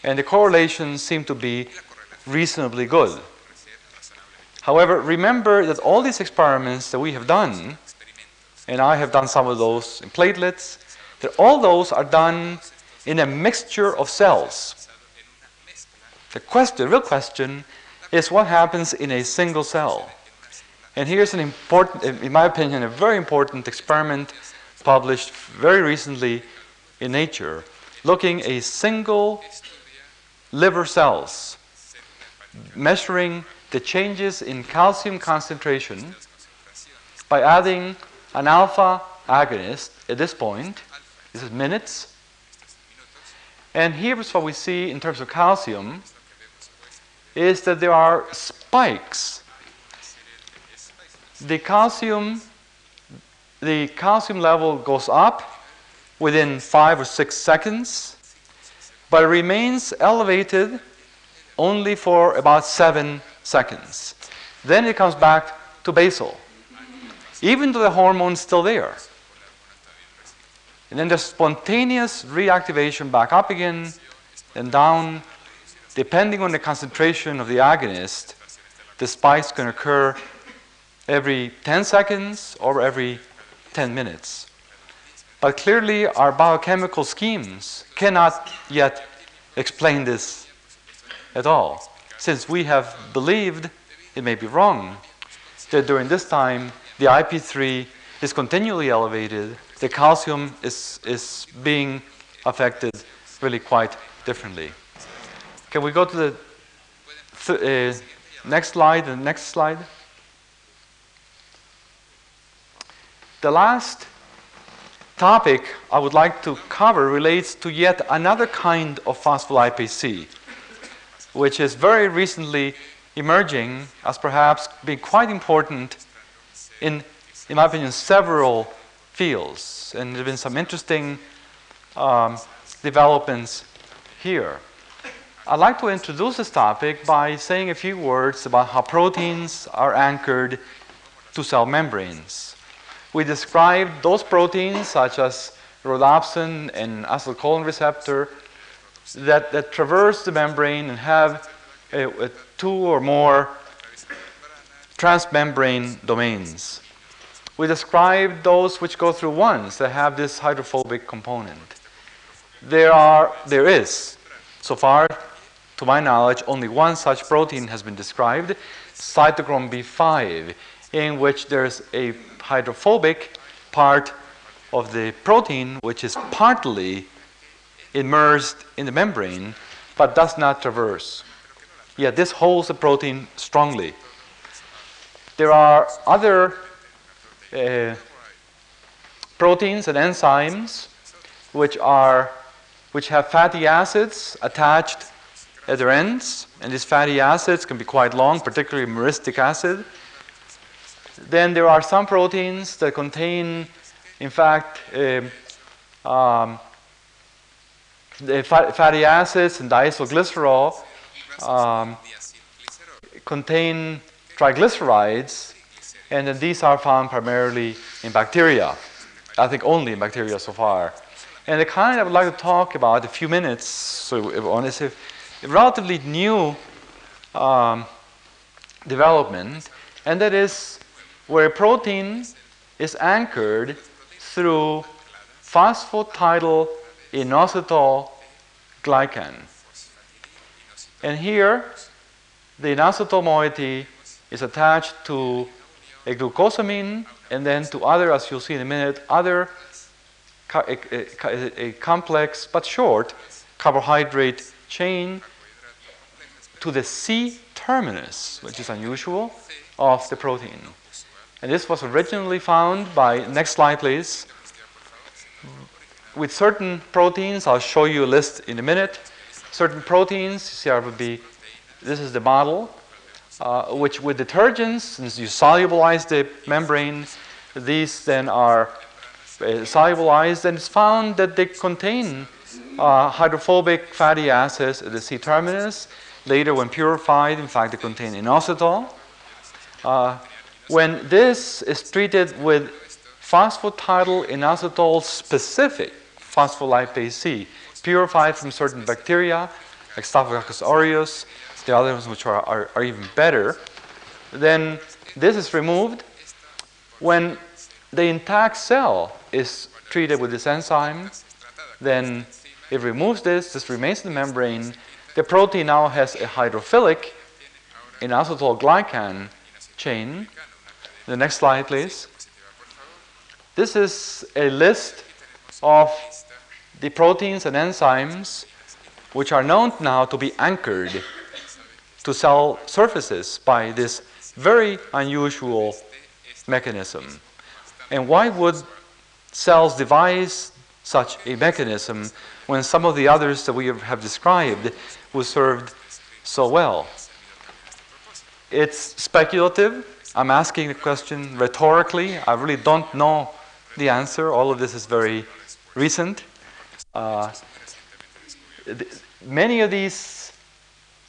and the correlations seem to be reasonably good. However, remember that all these experiments that we have done, and I have done some of those in platelets, that all those are done in a mixture of cells. The question, the real question, is what happens in a single cell. And here's an important, in my opinion, a very important experiment published very recently in Nature, looking a single liver cells, measuring the changes in calcium concentration by adding an alpha agonist at this point. This is minutes. And here's what we see in terms of calcium is that there are spikes. The calcium, the calcium level goes up within five or six seconds, but it remains elevated only for about seven seconds. Then it comes back to basal, even though the hormone is still there. And then there's spontaneous reactivation back up again and down. Depending on the concentration of the agonist, the spikes can occur every 10 seconds or every 10 minutes. But clearly, our biochemical schemes cannot yet explain this at all since we have believed, it may be wrong, that during this time the IP3 is continually elevated, the calcium is, is being affected really quite differently. Can we go to the th uh, next slide, the next slide? The last topic I would like to cover relates to yet another kind of phospholipase C which is very recently emerging as perhaps being quite important in, in my opinion, several fields. And there have been some interesting um, developments here. I'd like to introduce this topic by saying a few words about how proteins are anchored to cell membranes. We described those proteins, such as rhodopsin and acetylcholine receptor, that, that traverse the membrane and have two or more transmembrane domains. We describe those which go through ones that have this hydrophobic component. There are, there is, so far, to my knowledge, only one such protein has been described, cytochrome B5, in which there's a hydrophobic part of the protein which is partly immersed in the membrane but does not traverse. Yet this holds the protein strongly. There are other uh, proteins and enzymes which are which have fatty acids attached at their ends, and these fatty acids can be quite long, particularly myristic acid. Then there are some proteins that contain, in fact, um, the fatty acids and diacylglycerol um, contain triglycerides, and then these are found primarily in bacteria. I think only in bacteria so far. And the kind I would like to talk about a few minutes, so on is a relatively new um, development, and that is where a protein is anchored through phosphatidyl inositol glycan. And here, the inositol moiety is attached to a glucosamine and then to other, as you'll see in a minute, other a, a, a complex but short carbohydrate chain to the C terminus, which is unusual, of the protein. And this was originally found by, next slide please, with certain proteins, I'll show you a list in a minute, certain proteins, here would be, this is the model, uh, which with detergents, since you solubilize the membrane, these then are uh, solubilized and it's found that they contain uh, hydrophobic fatty acids at the C terminus. Later, when purified, in fact, they contain inositol. Uh, when this is treated with phosphatidylinositol specific phospholipase C, purified from certain bacteria like Staphylococcus aureus, the other ones which are, are, are even better, then this is removed. When the intact cell is treated with this enzyme, then it removes this, this remains in the membrane. The protein now has a hydrophilic inositol glycan chain. The next slide, please. This is a list of the proteins and enzymes which are known now to be anchored to cell surfaces by this very unusual mechanism. And why would cells devise such a mechanism when some of the others that we have described were served so well? It's speculative. I'm asking the question rhetorically. I really don't know the answer. All of this is very recent. Uh, many of these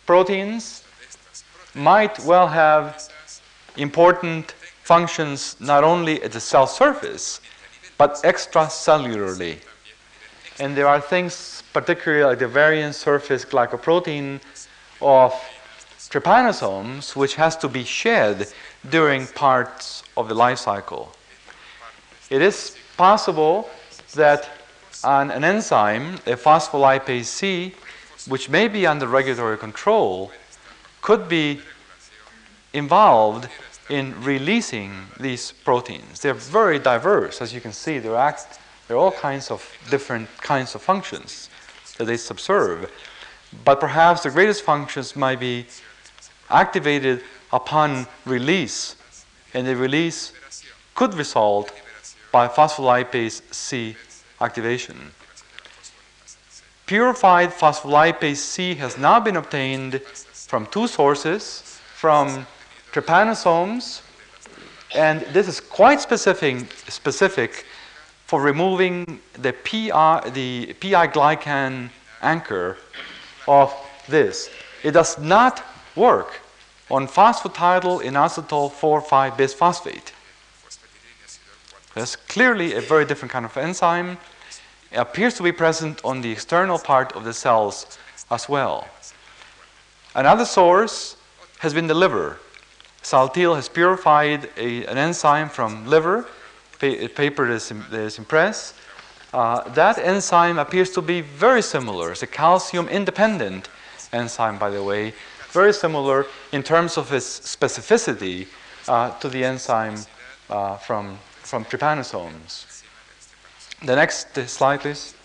proteins might well have important functions not only at the cell surface, but extracellularly. And there are things, particularly like the variant surface glycoprotein of trypanosomes, which has to be shed during parts of the life cycle. It is possible that an, an enzyme, a phospholipase C, which may be under regulatory control, could be involved in releasing these proteins. They're very diverse, as you can see. They're all kinds of different kinds of functions that they subserve. But perhaps the greatest functions might be activated upon release, and the release could result by phospholipase C activation. Purified phospholipase C has now been obtained from two sources, from trypanosomes, and this is quite specific, specific for removing the PI, the PI glycan anchor of this. It does not work on phosphatidylinositol 4,5 bisphosphate. That's clearly a very different kind of enzyme. It appears to be present on the external part of the cells as well. Another source has been the liver. Saltiel has purified a, an enzyme from liver, a paper that is in press. Uh, that enzyme appears to be very similar. It's a calcium independent enzyme, by the way, very similar in terms of its specificity uh, to the enzyme uh, from, from trypanosomes. The next slide, please.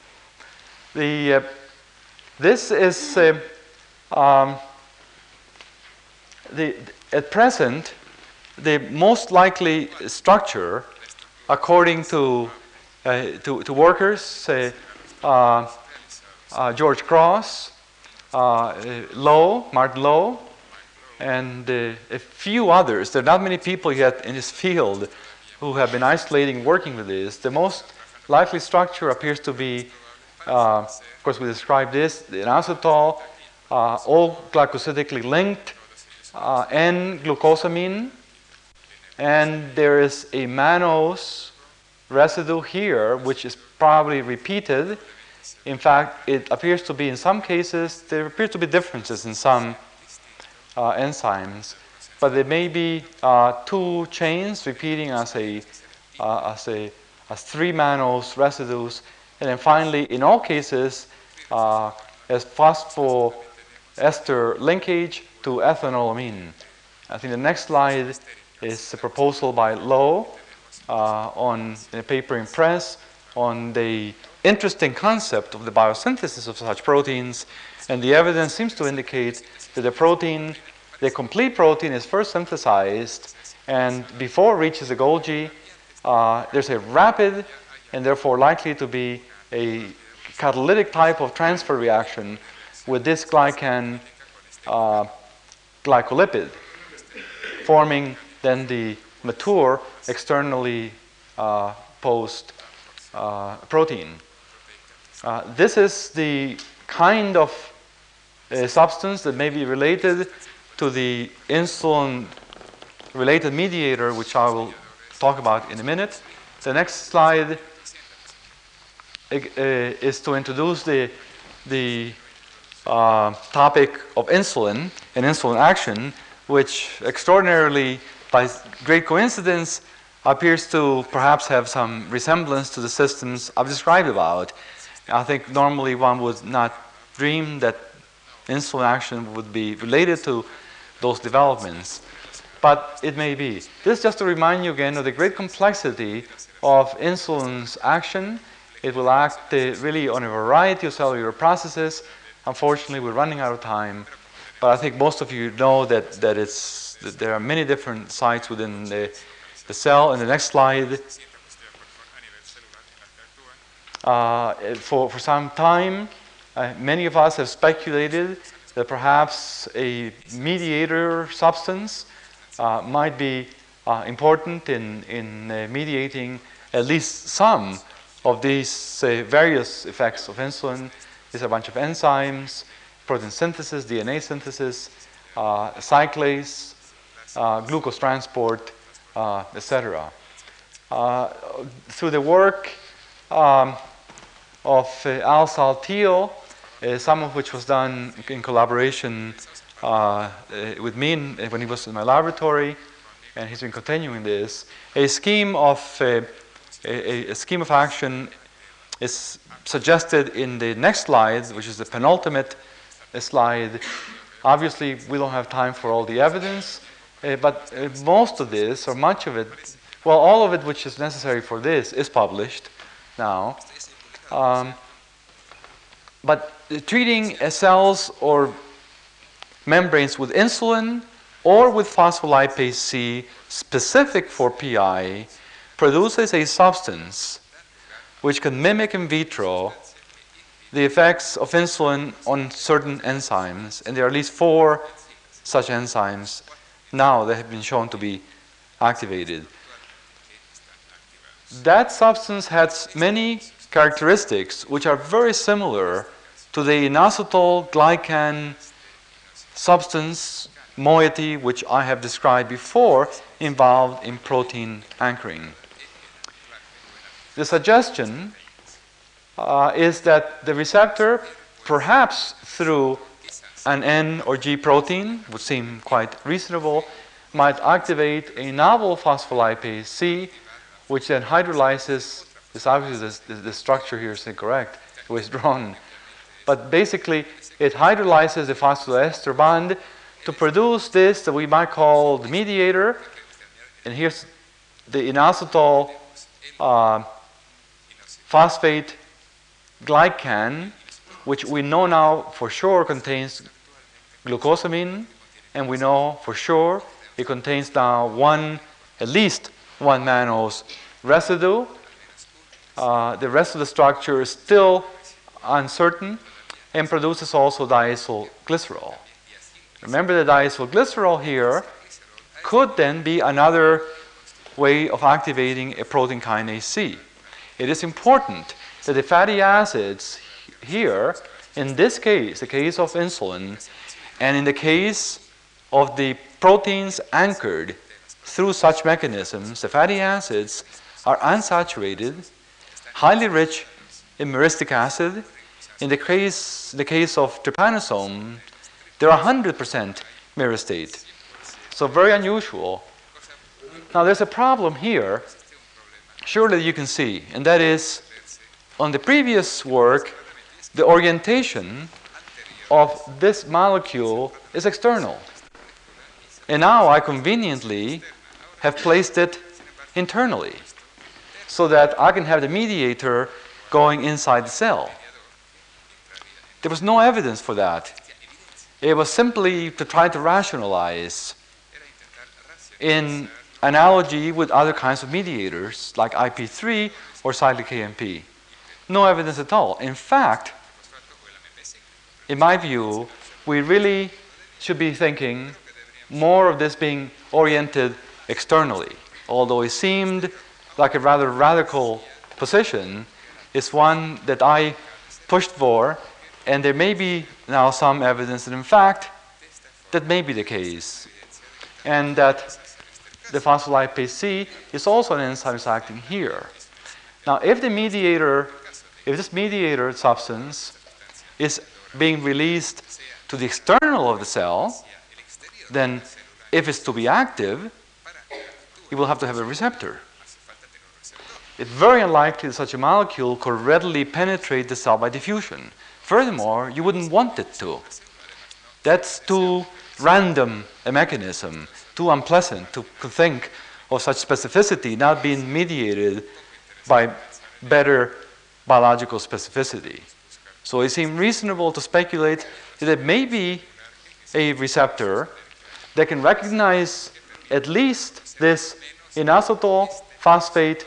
The, uh, this is uh, um, the, at present, the most likely structure, according to, uh, to, to, workers, uh, uh, George Cross, uh, Low, Martin Low, and uh, a few others. There are not many people yet in this field who have been isolating working with this. The most likely structure appears to be, uh, of course, we described this, the inositol, all glycosidically linked, uh, N-glucosamine, and there is a mannose residue here, which is probably repeated. In fact, it appears to be, in some cases, there appear to be differences in some uh, enzymes, but there may be uh, two chains repeating as a, uh, as a as three mannose residues, and then finally, in all cases, uh, as phosphoester linkage to ethanolamine. I think the next slide is a proposal by Low uh, on a paper in Press on the interesting concept of the biosynthesis of such proteins, and the evidence seems to indicate that the protein, the complete protein, is first synthesized, and before it reaches the Golgi, uh, there's a rapid and therefore likely to be a catalytic type of transfer reaction with this glycan uh, glycolipid, forming then the mature externally uh, posed protein. Uh, this is the kind of uh, substance that may be related to the insulin related mediator, which I will talk about in a minute. The next slide uh, is to introduce the, the uh, topic of insulin and insulin action, which extraordinarily, by great coincidence, appears to perhaps have some resemblance to the systems I've described about. I think normally one would not dream that insulin action would be related to those developments, but it may be. This just to remind you again of the great complexity of insulin's action. It will act uh, really on a variety of cellular processes. Unfortunately, we're running out of time, but I think most of you know that, that, it's, that there are many different sites within the the cell in the next slide. Uh, for, for some time, uh, many of us have speculated that perhaps a mediator substance uh, might be uh, important in, in uh, mediating at least some of these various effects of insulin. There's a bunch of enzymes, protein synthesis, DNA synthesis, uh, cyclase, glucose transport, uh, etc. Uh, through the work um, of uh, Al Saltiel, uh, some of which was done in collaboration uh, with me when he was in my laboratory, and he's been continuing this. A scheme of a, a, scheme of action is suggested in the next slide, which is the penultimate slide. Obviously, we don't have time for all the evidence, uh, but uh, most of this, or much of it, well, all of it which is necessary for this is published now. Um, but uh, treating cells or membranes with insulin or with phospholipase C specific for PI produces a substance which can mimic in vitro the effects of insulin on certain enzymes. And there are at least four such enzymes now they have been shown to be activated. That substance has many characteristics which are very similar to the inositol glycan substance moiety which I have described before involved in protein anchoring. The suggestion uh, is that the receptor, perhaps through an N or G protein would seem quite reasonable, might activate a novel phospholipase C, which then hydrolyzes. This obviously the, the structure here is incorrect. It was drawn, but basically it hydrolyzes the phosphoester bond to produce this that we might call the mediator. And here's the inositol uh, phosphate glycan, which we know now for sure contains glucosamine, and we know for sure it contains now one, at least one mannose residue. Uh, the rest of the structure is still uncertain and produces also diacylglycerol. Remember the diacylglycerol here could then be another way of activating a protein kinase C. It is important that the fatty acids here, in this case, the case of insulin, and in the case of the proteins anchored through such mechanisms, the fatty acids are unsaturated, highly rich in myristic acid. In the case, the case of trypanosome, they're 100% myristate. So very unusual. Now there's a problem here, surely you can see, and that is on the previous work, the orientation of this molecule is external. And now I conveniently have placed it internally so that I can have the mediator going inside the cell. There was no evidence for that. It was simply to try to rationalize in analogy with other kinds of mediators like IP3 or cyclic AMP. No evidence at all. In fact, in my view, we really should be thinking more of this being oriented externally. Although it seemed like a rather radical position, it's one that I pushed for, and there may be now some evidence that, in fact, that may be the case, and that the phospholipase C is also an enzyme acting here. Now, if the mediator, if this mediator substance is being released to the external of the cell, then if it's to be active, you will have to have a receptor. It's very unlikely that such a molecule could readily penetrate the cell by diffusion. Furthermore, you wouldn't want it to. That's too random a mechanism, too unpleasant to think of such specificity not being mediated by better biological specificity. So it seemed reasonable to speculate that it may be a receptor that can recognize at least this inositol phosphate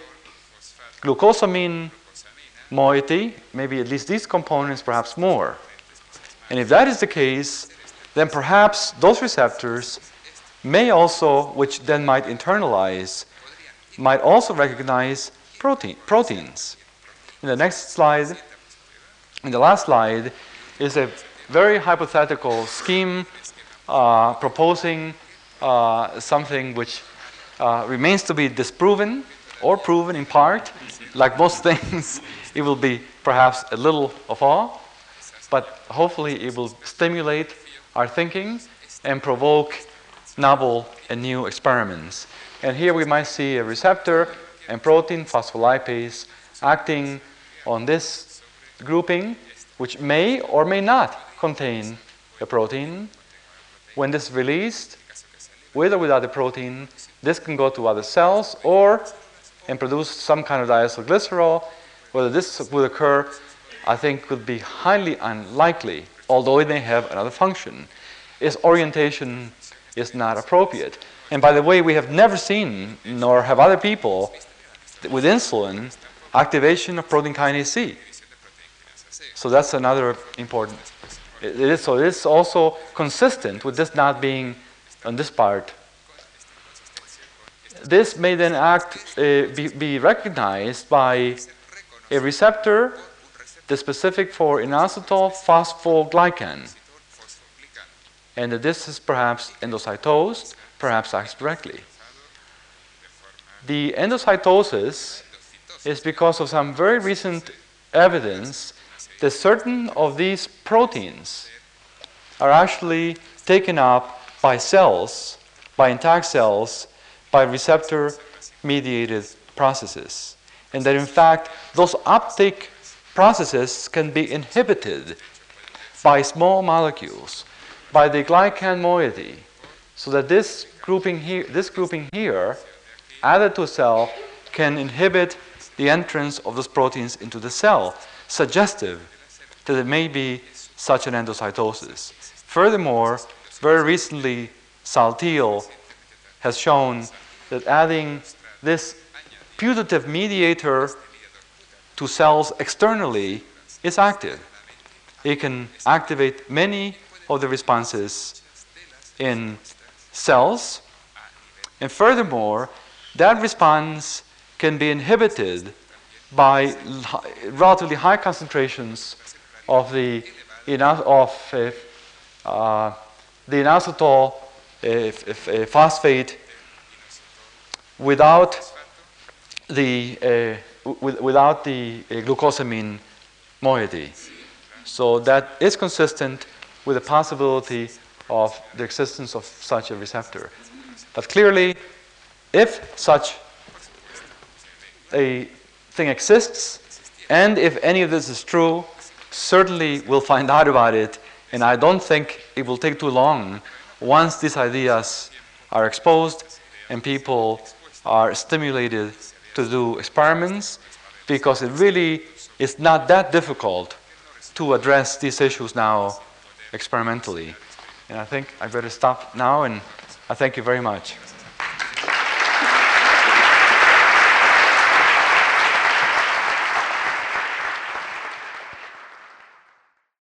glucosamine moiety, maybe at least these components, perhaps more. And if that is the case, then perhaps those receptors may also, which then might internalize, might also recognize protein, proteins. In the next slide, in the last slide, is a very hypothetical scheme uh, proposing uh, something which uh, remains to be disproven or proven in part. Like most things, it will be perhaps a little of all, but hopefully it will stimulate our thinking and provoke novel and new experiments. And here we might see a receptor and protein phospholipase acting on this grouping, which may or may not contain a protein. When this is released, with or without the protein, this can go to other cells or and produce some kind of diacylglycerol. Whether this would occur, I think, would be highly unlikely, although it may have another function. Its orientation is not appropriate. And by the way, we have never seen, nor have other people, with insulin, activation of protein kinase C. So that's another important. It is, so it is also consistent with this not being on this part this may then act, uh, be, be, recognized by a receptor that's specific for inositol phosphoglycan. And this is perhaps endocytosed, perhaps acts directly. The endocytosis is because of some very recent evidence that certain of these proteins are actually taken up by cells, by intact cells, by receptor mediated processes. And that in fact, those uptake processes can be inhibited by small molecules, by the glycan moiety, so that this grouping here, this grouping here, added to a cell, can inhibit the entrance of those proteins into the cell, suggestive that it may be such an endocytosis. Furthermore, very recently, Saltiel has shown that adding this putative mediator to cells externally is active. It can activate many of the responses in cells. And furthermore, that response can be inhibited by relatively high concentrations of the, of, uh, uh, the inositol uh, phosphate without the, uh, without the uh, glucosamine moiety. So that is consistent with the possibility of the existence of such a receptor. But clearly, if such a thing exists, and if any of this is true, certainly we'll find out about it And I don't think it will take too long once these ideas are exposed and people are stimulated to do experiments because it really is not that difficult to address these issues now experimentally. And I think I better stop now and I thank you very much.